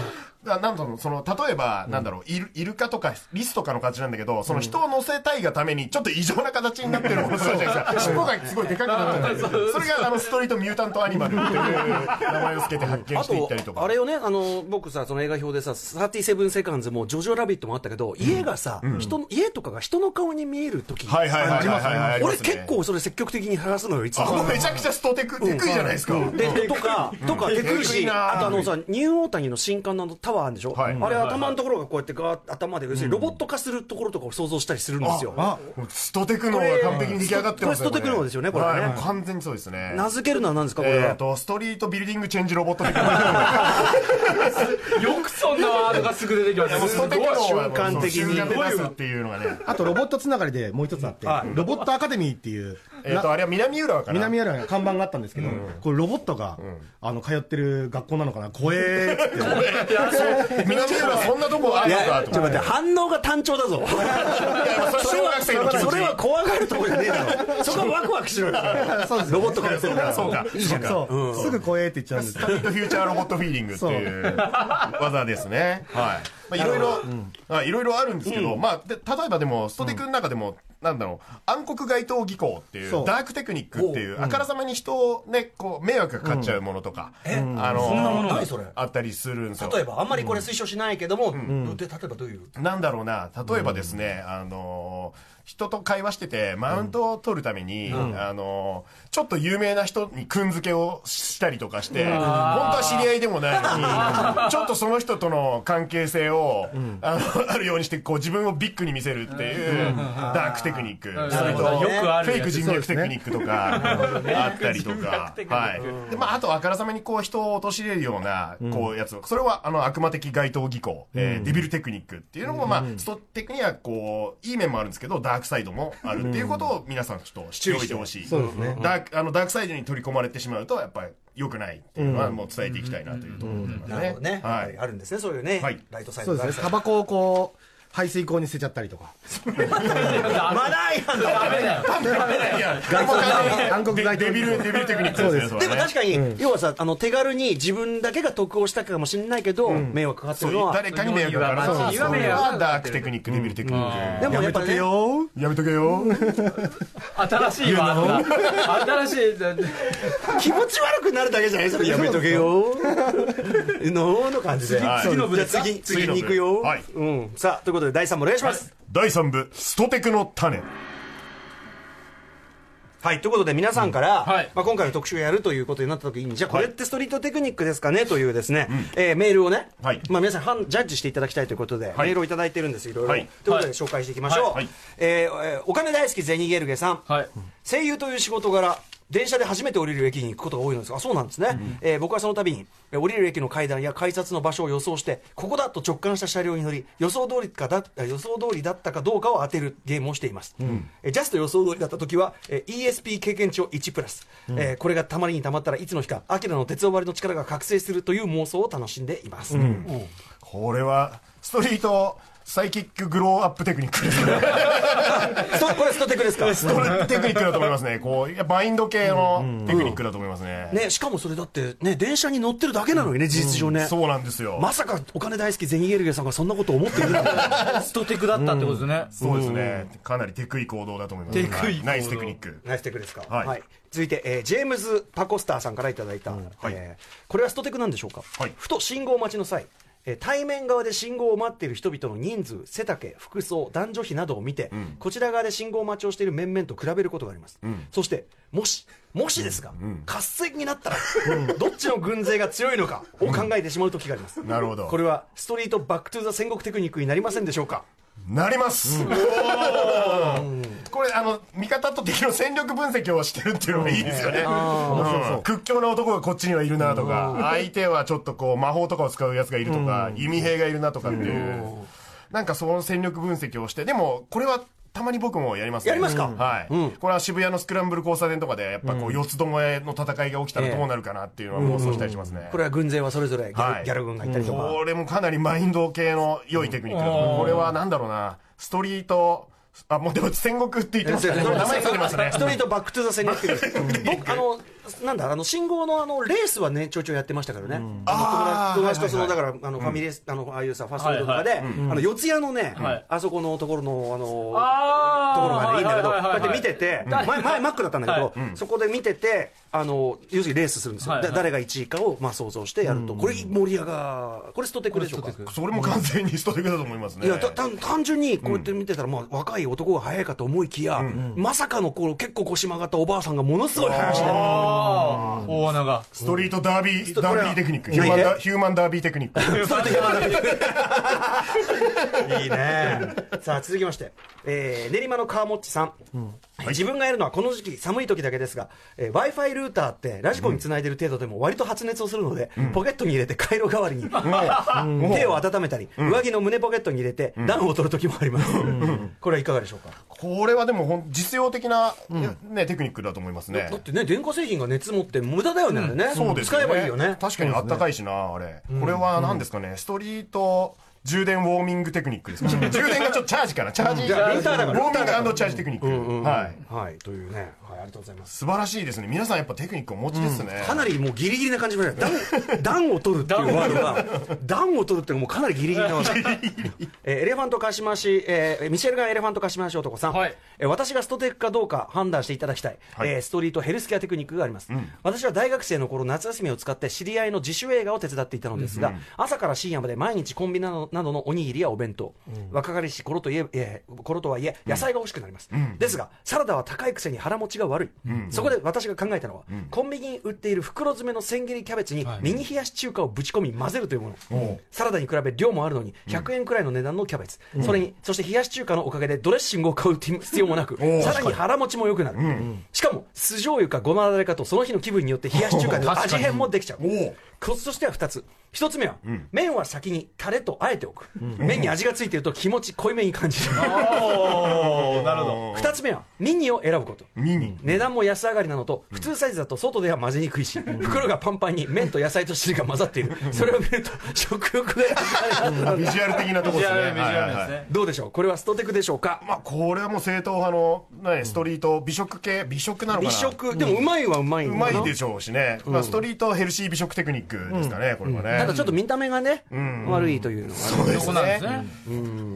なんだろう、その、例えば、なんだろう、イルイルカとかリスとかの形なんだけど、その人を乗せたいがために、ちょっと異常な形になってるものとかじゃないですか。尻尾がすごいでかくなってる。それが、あの、ストリートミュータントアニマルっていう名前を付けて発見あしていっとたりとか。あれよね、あの僕さ、その映画表でさ、37セカンズもジョジョラビットもあったけど、家がさ、人の家とかが人の顔に見えるとき、はいは俺結構それ積極的に探すのよ、いつも。めちゃくちゃストテク、テクいじゃないですか。で、とか、とか、テクいし、な。あとあのさ、ニューオータニの新館のあのタワーあるんでしょ？はいあれ頭のところがこうやってガーッ頭で、要するにロボット化するところとかを想像したりするんですよ。あ、もうストテクノが完璧に出来上がってますよこれストテクノですよねこれねはい完全にそうですね。名付けるのは何ですか、これは？えっと、ストリートビルディングチェンジロボットテクノ。よくそんなワードがすぐ出てきました ストテクノを瞬間的に瞬間で出すっていうのがね。あとロボットつながりでもう一つあって、ロボットアカデミーっていう、えっと、あれは南浦和かな。南浦和に看板があったんですけど、これロボットが、あの、通ってる学校なのかな？怖えーって。南浦和そんなとこあるのかちょっと待って、反応が単調だぞ。それは小学生の気持ち。それは怖がるとこじゃねえだろ。そこはワクワクしろよ。ロボットからするから。そうか。いいじゃん。そう、すぐ怖えって言っちゃうんですフューチャーロボットフィーリングっていう技ですね。はい。まあ、いろいろ、あいろいろあるんですけど、まあ、で例えばでも、ストテクの中でも、なんだろう、暗黒街頭技巧っていうダークテクニックっていう、あからさまに人をね、こう、迷惑がかかっちゃうものとか、あの、そんなもの何それ？あったりするんですよ。例えば、あんまりこれ推奨しないけども、で、例えばどういう？なんだろうな、例えばですね、あのー人と会話してて、マウントを取るために、あのーちょっと有名な人にくんづけをしたりとかして、本当は知り合いでもないのに、ちょっとその人との関係性を、あの、あるようにして、こう自分をビッグに見せるっていう、ダークテクニック。それと、フェイク人脈テクニックとか、あったりとか、はい。で、まあ、あと、あからさまにこう人を陥れるような、こう、やつ。それは、あの、悪魔的街頭技巧、えーデビルテクニックっていうのも、まあ、ストテクには、こう、いい面もあるんですけど、ダークサイドもあるっていうことを、皆さんちょっと知っておいてほしい。そうですねダーク、あの、ダークサイドに取り込まれてしまうと、やっぱり、良くないっていうのは、もう伝えていきたいなというところでございますなるほどね。ははいい。。あるんですね、そういうねはい。ライトサイドそうですね。タバコをこう、排水口に捨てちゃったりとか。マナー違反だダメだよいや、暗黒街頭デビル、デビルテクニックですでも確かに、要はさ、あの、手軽に自分だけが得をしたかもしれないけど、迷惑かかってそうるのは、誰かに迷惑がかかる。そうそれそうそうはダークテクニック、デビルテクニック。でもやっぱね、よ。やめとけよ。新しいワード。だ新しい気持ち悪くなるだけじゃない？それ。やめとけよ。のの感じで。はい次の次、次に行くよ。はい。うん。さあ、ということで第3問お願いします。第3部、ストテクの種。はい、ということで皆さんから、はい。まあ、今回の特集をやるということになった時に、じゃあこれってストリートテクニックですかねというですね、えーメールをね、はい。まあ、皆さん判ジャッジしていただきたいということで、はい。メールをいただいてるんです、いろいろ。はい。ということで紹介していきましょう。はい。えーえーお金大好きゼニゲルゲさん、はい。声優という仕事柄、電車で初めて降りる駅に行くことが多いのですが、あそうなんですね、えー僕はその度に、えー降りる駅の階段や改札の場所を予想して、ここだと直感した車両に乗り、予想通りかだ予想通りだったかどうかを当てるゲームをしています。えージャスト予想通りだった時は、えー ESP 経験値を1プラス、えーこれがたまりにたまったらいつの日か、アキラの鉄オバリの力が覚醒するという妄想を楽しんでいます。うん。これはストリートサイキックグローアップテクニック。ですねストこれストテクですか？ストテクニックだと思いますね。こういやバインド系のテクニックだと思いますね,、ね、しかもそれだって、ね、電車に乗ってるだけなのにね、事実上ね。そうなんですよ、まさかお金大好きゼニゲルゲさんがそんなこと思っているんだ ストテクだったってことですね、そうですね、かなりテクい行動だと思います。テクいナイステクニック。ナイステクですか？はい。続いて、えージェームズ・パコスターさんからいただいた、はい。えーこれはストテクなんでしょうか、はい。ふと信号待ちの際、えー対面側で信号を待っている人々の人数、背丈、服装、男女比などを見て、こちら側で信号待ちをしている面々と比べることがあります。そして、もし、もしですが、合戦になったら、どっちの軍勢が強いのかを考えてしまう時があります。なるほど。これは、ストリートバックトゥザ戦国テクニックになりませんでしょうか？なります、これあの味方と敵の戦力分析をしてるっていうのがいいですよね、うん。屈強な男がこっちにはいるなとか、相手はちょっとこう魔法とかを使うやつがいるとか、弓兵がいるなとかっていう、なんかその戦力分析をしてでもこれはたまに僕もやります、ね、やりますか？はい、これは渋谷のスクランブル交差点とかでやっぱこう四つどもえの戦いが起きたらどうなるかなっていうのは妄想したりしますね、これは軍勢はそれぞれギャギャル軍がいたりとか。これもかなりマインド系の良いテクニックだと思う。これはなんだろうな。ストリートあもうでも戦国って言ってますね。名前ついてますね。ストリートバックトゥザ戦略 僕あのなんだあの信号のあのレースはねちょいちょいやってましたからね、ああーの友達とその、だからあのファミレス、あのああいうさファストフードとかで、あの四谷のね、はい。あそこのところのあのところがねいいんだけど、こうやって見てて、前前マックだったんだけど、そこで見ててあの要するにレースするんですよ、誰が1位かをまあ想像してやると、これ盛り上がこれストテクでしょうか。それも完全にストテクだと思いますね。いやた単単純にこうやって見てたら、まあ、若い男が速いかと思いきや、まさかのこう結構腰曲がったおばあさんがものすごい速足であー。大穴が。ストリートダービー、ダービーテクニック。ヒューマンダヒューマンダービーテクニック。いいね。さあ、続きまして、えー練馬の川もっちさん。自分がやるのはこの時期寒い時だけですが、えー Wi-Fi ルーターってラジコンにつないでる程度でも割と発熱をするので、ポケットに入れて回路代わりに、手を温めたり、上着の胸ポケットに入れて暖を取る時もあります。これはいかがでしょうか？これはでも実用的な、ね、テクニックだと思いますね。だってね、電化製品が熱持って無駄だよね、ね。そうです使えばいいよね。確かにあったかいしな、あれ。これは何ですかね、ストリート充電ウォーミングテクニックですか？ね。充電がちょっとチャージかな、チャージ。じゃあルーターだから。ウォーミングチャージテクニック。はい。はい、というね、はい、ありがとうございます。素晴らしいですね。皆さんやっぱテクニックお持ちですね。かなりもうギリギリな感じもね、暖暖を取るっていうワードが、暖を取るっていうのもかなりギリギリなワード。えーエレファントカシマシ、えーミシェルガンエレファントカシマシ男さん、はい。えー私がストテックかどうか判断していただきたい、はい。えーストリートヘルスケアテクニックがあります、私は大学生の頃夏休みを使って知り合いの自主映画を手伝っていたのですが、朝から深夜まで毎日コンビニなどなどのおにぎりやお弁当、若かりし頃といええー頃とはいえ野菜が欲しくなります、ですがサラダは高いくせに腹持ちが悪い、そこで私が考えたのは、コンビニに売っている袋詰めの千切りキャベツにミニ冷やし中華をぶち込み混ぜるというもの、サラダに比べ量もあるのに100円くらいの値段のキャベツ、それにそして冷やし中華のおかげでドレッシングを買う必要もなく おさらに腹持ちも良くなる、しかも酢醤油かごまだれかとその日の気分によって冷やし中華で味変もできちゃう。おコツとしては2つ1つ目は、麺は先にタレとあえておく、麺に味がついていると気持ち濃いめに感じる。なるほど。2つ目はミニを選ぶこと。ミニ。値段も安上がりなのと普通サイズだと外では混ぜにくいし袋がパンパンに麺と野菜と汁が混ざっている。それを見ると食欲がなくビジュアル的なとこですね。ね。どうでしょう？これはストテクでしょうか？まあ、これはもう正統派の、ね、ストリート美食系、美食なのかな？美食。でもうまいはうまいうまいでしょうしね。まあ、ストリートヘルシー美食テクニックですかね、これはね。ただちょっと見た目がね、悪いというのがあるそうですね。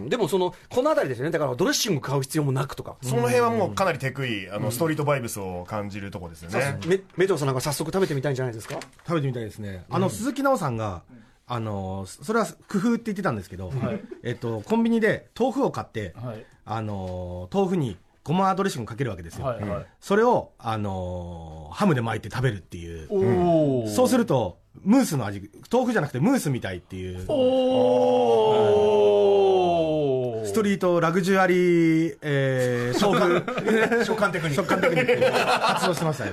でもそのこの辺りですよね。だからドレッシング買う必要もなくとか、その辺はもうかなりテクい、あの、ストリートバイブスを感じるとこですよね。メメトウさんなんか早速食べてみたいんじゃないですか？食べてみたいですね。あの、鈴木奈緒さんが、あの、それは工夫って言ってたんですけど、えっと、コンビニで豆腐を買って、はい。あの、豆腐にごまドレッシングかけるわけですよ。はい。はい。それを、あのーハムで巻いて食べるっていう。そうすると、ムースの味、豆腐じゃなくてムースみたいっていう、おおストリートラグジュアリー、えー、豆腐、食感テクニック食感テクニック発動してましたよ。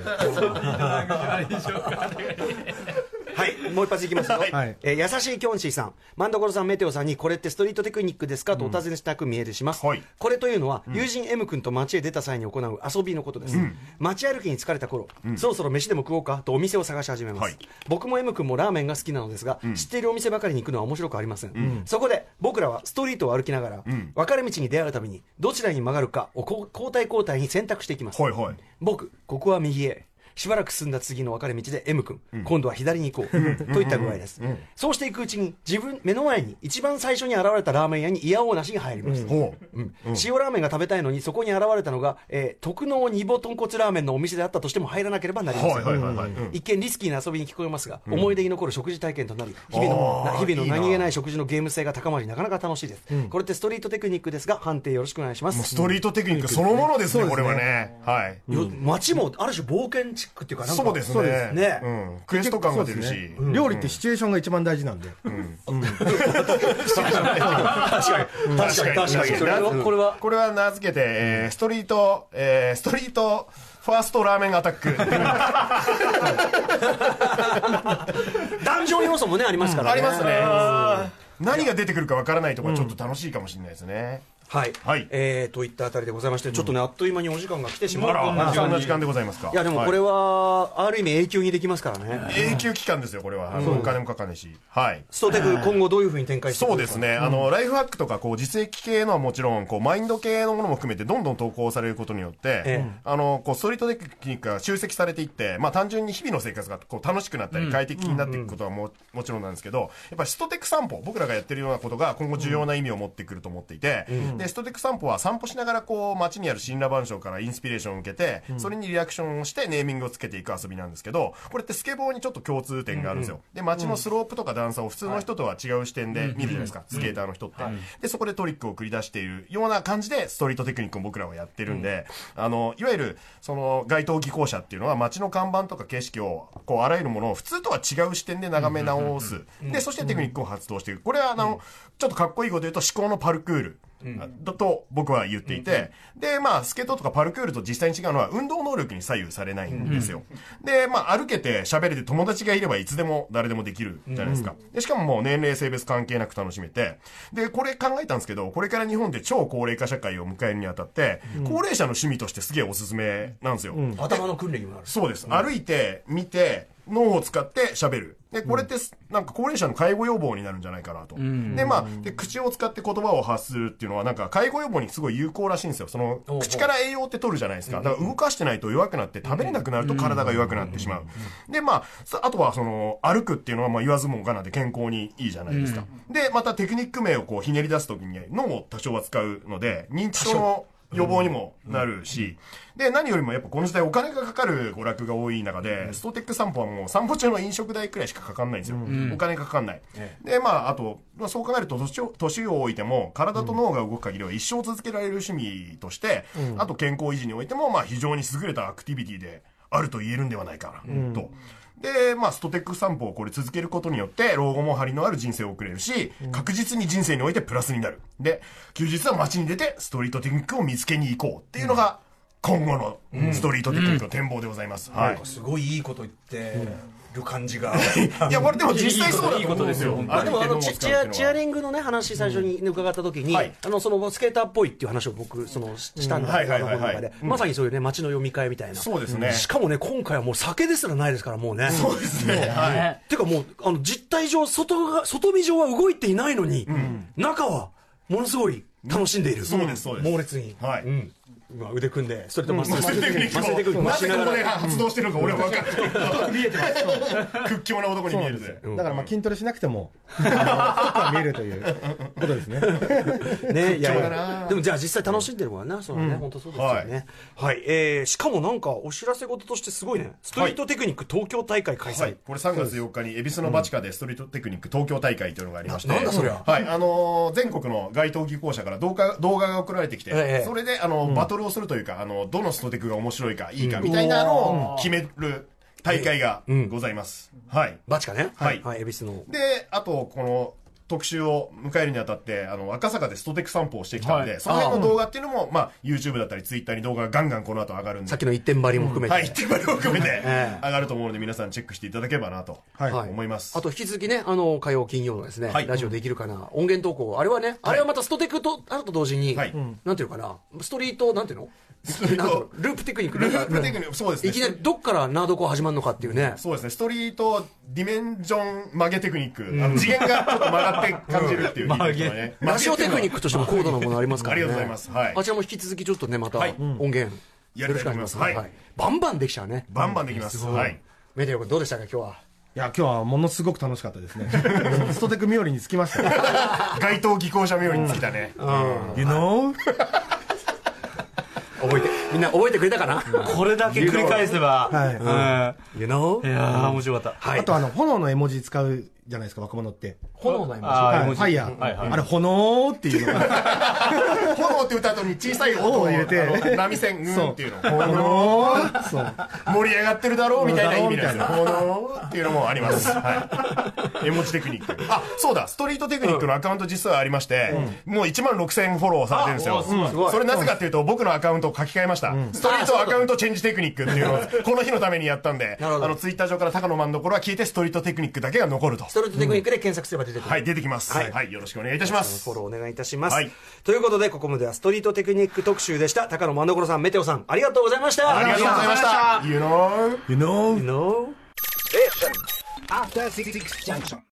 はい、もう一発いきますよ。はいえー優しいキョンシーさん、マンドコロさん、メテオさんに、これってストリートテクニックですかとお尋ねしたく見えるします。はいこれというのは、友人 M 君と街へ出た際に行う遊びのことです。街歩きに疲れた頃、そろそろ飯でも食おうかとお店を探し始めます。はい僕も M 君もラーメンが好きなのですが、知っているお店ばかりに行くのは面白くありません。そこで、僕らはストリートを歩きながら、分かれ道に出会うために、どちらに曲がるかを交代交代に選択していきます。はいはい僕、ここは右へ。しばらく進んだ次の分かれ道で M 君、今度は左に行こう。といった具合です。そうしていくうちに、自分、目の前に一番最初に現れたラーメン屋に嫌おうなしに入りました。ほううん。塩ラーメンが食べたいのに、そこに現れたのが、えー特納煮ぼ豚骨ラーメンのお店であったとしても入らなければなりません。一見リスキーな遊びに聞こえますが、思い出に残る食事体験となり、日々の日々の何気ない食事のゲーム性が高まり、なかなか楽しいです。これってストリートテクニックですが、判定よろしくお願いします。ストリートテクニックそのものですね、これはね。はい。よ街もある種冒険チックっていうかなんかそうですそうでね。ねうん。クエスト感が出るし。料理ってシチュエーションが一番大事なんで。確かに確かに確かにそれはこれは？これは名付けて、えーストリート、えーストリートファーストラーメンアタック。ダンジョン要素もねありますからねありますね。何が出てくるかわからないところはちょっと楽しいかもしれないですね。はい、はい。えー、といったあたりでございましてちょっとねあっという間にお時間が来てしまあうら、そんな時間でございます。か。いやでもこれはある意味永久にできますからね。永久期間ですよ、これは。あのお金もかかんないし。はい。ストテク今後どういうふうに展開してそうですね、あのライフハックとかこう実績系のはもちろんこうマインド系のものも含めてどんどん投稿されることによって、ええ。あのこうストリートテクニックが集積されていって、まあ、単純に日々の生活がこう楽しくなったり快適になっていくことはも,、もちろんなんですけどやっぱりストテク散歩僕らがやってるようなことが今後重要な意味を持ってくると思っていて、でストテク散歩は散歩しながらこう街にある神羅万象からインスピレーションを受けて、それにリアクションをしてネーミングをつけていく遊びなんですけどこれってスケボーにちょっと共通点があるんですよ、で街のスロープとか段差を普通の人とは違う視点で見るじゃないですか、スケーターの人って、でそこでトリックを繰り出しているような感じでストリートテクニックを僕らはやってるんで、あのいわゆるその街頭技巧者っていうのは街の看板とか景色をこうあらゆるものを普通とは違う視点で眺め直す、でそしてテクニックを発動していく。これはあの、ちょっとかっこいいこと言うと思考のパルクールだと僕は言っていて、で、まあ、スケートとかパルクールと実際に違うのは、運動能力に左右されないんですよ。で、まあ、歩けて喋れて友達がいればいつでも誰でもできるじゃないですか。で、しかももう年齢、性別関係なく楽しめて、で、これ考えたんですけど、これから日本で超高齢化社会を迎えるにあたって、高齢者の趣味としてすげえおすすめなんですよ。頭の訓練にもなる。そうです。歩いて、見て、脳を使って喋る。で、これってす、なんか高齢者の介護予防になるんじゃないかなと。で、まあ、で、口を使って言葉を発するっていうのは、なんか介護予防にすごい有効らしいんですよ。その、口から栄養って取るじゃないですか。だから動かしてないと弱くなって、食べれなくなると体が弱くなってしまう。で、まあ、さあとはその、歩くっていうのは、まあ、言わずもがなで健康にいいじゃないですか。で、またテクニック名をこう、ひねり出すときに脳を多少は使うので、認知症の予防にもなるし、で、何よりもやっぱこの時代お金がかかる娯楽が多い中で、ストテック散歩はもう散歩中の飲食代くらいしかかかんないんですよ。お金かかんない。で、まあ、あと、まあ、そう考えると年を、年を置いても、体と脳が動く限りは一生続けられる趣味として、あと健康維持においても、まあ、非常に優れたアクティビティであると言えるんではないかな、と。で、まあ、ストテック散歩をこれ続けることによって、老後も張りのある人生を送れるし、確実に人生においてプラスになる。で、休日は街に出て、ストリートテクニックを見つけに行こうっていうのが、今後のストリートテクニックの展望でございます。はい。すごいいいこと言ってる感じが。いや、これでも実際そうだと思うんですよ。あでもあのチチアチアリリングのね話最初に伺った時に、はい。あのそのスケーターっぽいっていう話を僕そのししたんだはいはいはいはい。まさにそういうね街の読み会みたいな。そうですね。しかもね今回はもう酒ですらないですからもうね。そうですね。はい。てかもうあの実態上外が外見上は動いていないのに、中はものすごい楽しんでいる、そうですそうです。猛烈に、はい。うん今腕組んでそれとマスマステクニックマステクニックをな回しながら。ぜここで発動してるのか俺は分かんない。見えてます。屈強な男に見えるぜ。だからまあ筋トレしなくても、あの太くは見えるということですね。ね、いやでもじゃあ実際楽しんでるわな、そうね、本当そうですよね。はい、えー、しかもなんかお知らせ事としてすごいね、ストリートテクニック東京大会開催。はい、これ3月4日に恵比寿のバチカでストリートテクニック東京大会というのがありまして、ななんだそりゃ。はい、あのー全国の街頭技巧者から動画動画が送られてきて、ええ。それであの、バトルをするというか、あの、どのストテクが面白いか、いいか、みたいなのを決める大会がございます。はい。バチかね。はいはい、恵比寿の。で、あと、この、特集を迎えるにあたって、あの、赤坂でストテク散歩をしてきたんで、はい。その辺の動画っていうのも、まあ、YouTube だったり、Twitter に動画がガンガンこの後上がるんで。さっ、きの一点張りも含めて。はい、っていうのを含めて ええ。上がると思うので、皆さんチェックしていただければなと。はいはい。思います。あと引き続きね、あの、火曜、金曜のですね、はい。ラジオできるかな、音源投稿、あれはね、あれはまたストテクと、あると同時に、はい。なんていうのかな、ストリート、なんていうの？ループテクニック、ルなんかープテクニック、そうですね。いきなりどっからナードコア始まるのかっていうね。そうですね、ストリート、ディメンジョン曲げテクニック、あの次元がちょっと曲がって感じるっていう、うんいいですよねラジオテクニックとしても高度なものありますからね。ありがとうございますはいあちらも引き続きちょっとね、またはい音源、やりたいと思いますはいバンバンできちゃうね。バンバンできます。はい。メディア君どうでしたか、今日は？いや、今日はものすごく楽しかったですね。ストテク冥利につきましたよ。街頭技巧者冥利についたね。You know? 覚えて、みんな覚えてくれたかな？これだけ繰り返せば、は ?You know? うんいやー面白かったはい。あとあの、炎の絵文字使うじゃないですか、若者って。炎の絵文字。はい、ファイヤー。はいはいあれ、炎っていうのが、炎って歌った後に小さい音を入れて、波線、うんっていうの。炎そう。盛り上がってるだろうみたいな意味なんですよ。炎っていうのもあります。はい。絵文字テクニック。あ、そうだ、ストリートテクニックのアカウント実はありまして、もう1万6000フォローされてるんですよ。それなぜかっていうと、僕のアカウントを書き換えました。ストリートアカウントチェンジテクニックっていうのを、この日のためにやったんで、あの、ツイッター上から高野マンどころは消えて、ストリートテクニックだけが残るとス。トリートテクニックで検索すれば出てくる。はい、出てきます。はいはい、よろしくお願いいたします。フォローお願いいたします。はいということで、ここまではストリートテクニック特集でした。高野真所さん、メテオさん、ありがとうございました。ありがとうございました。You know? You know? You know? After Six Junction.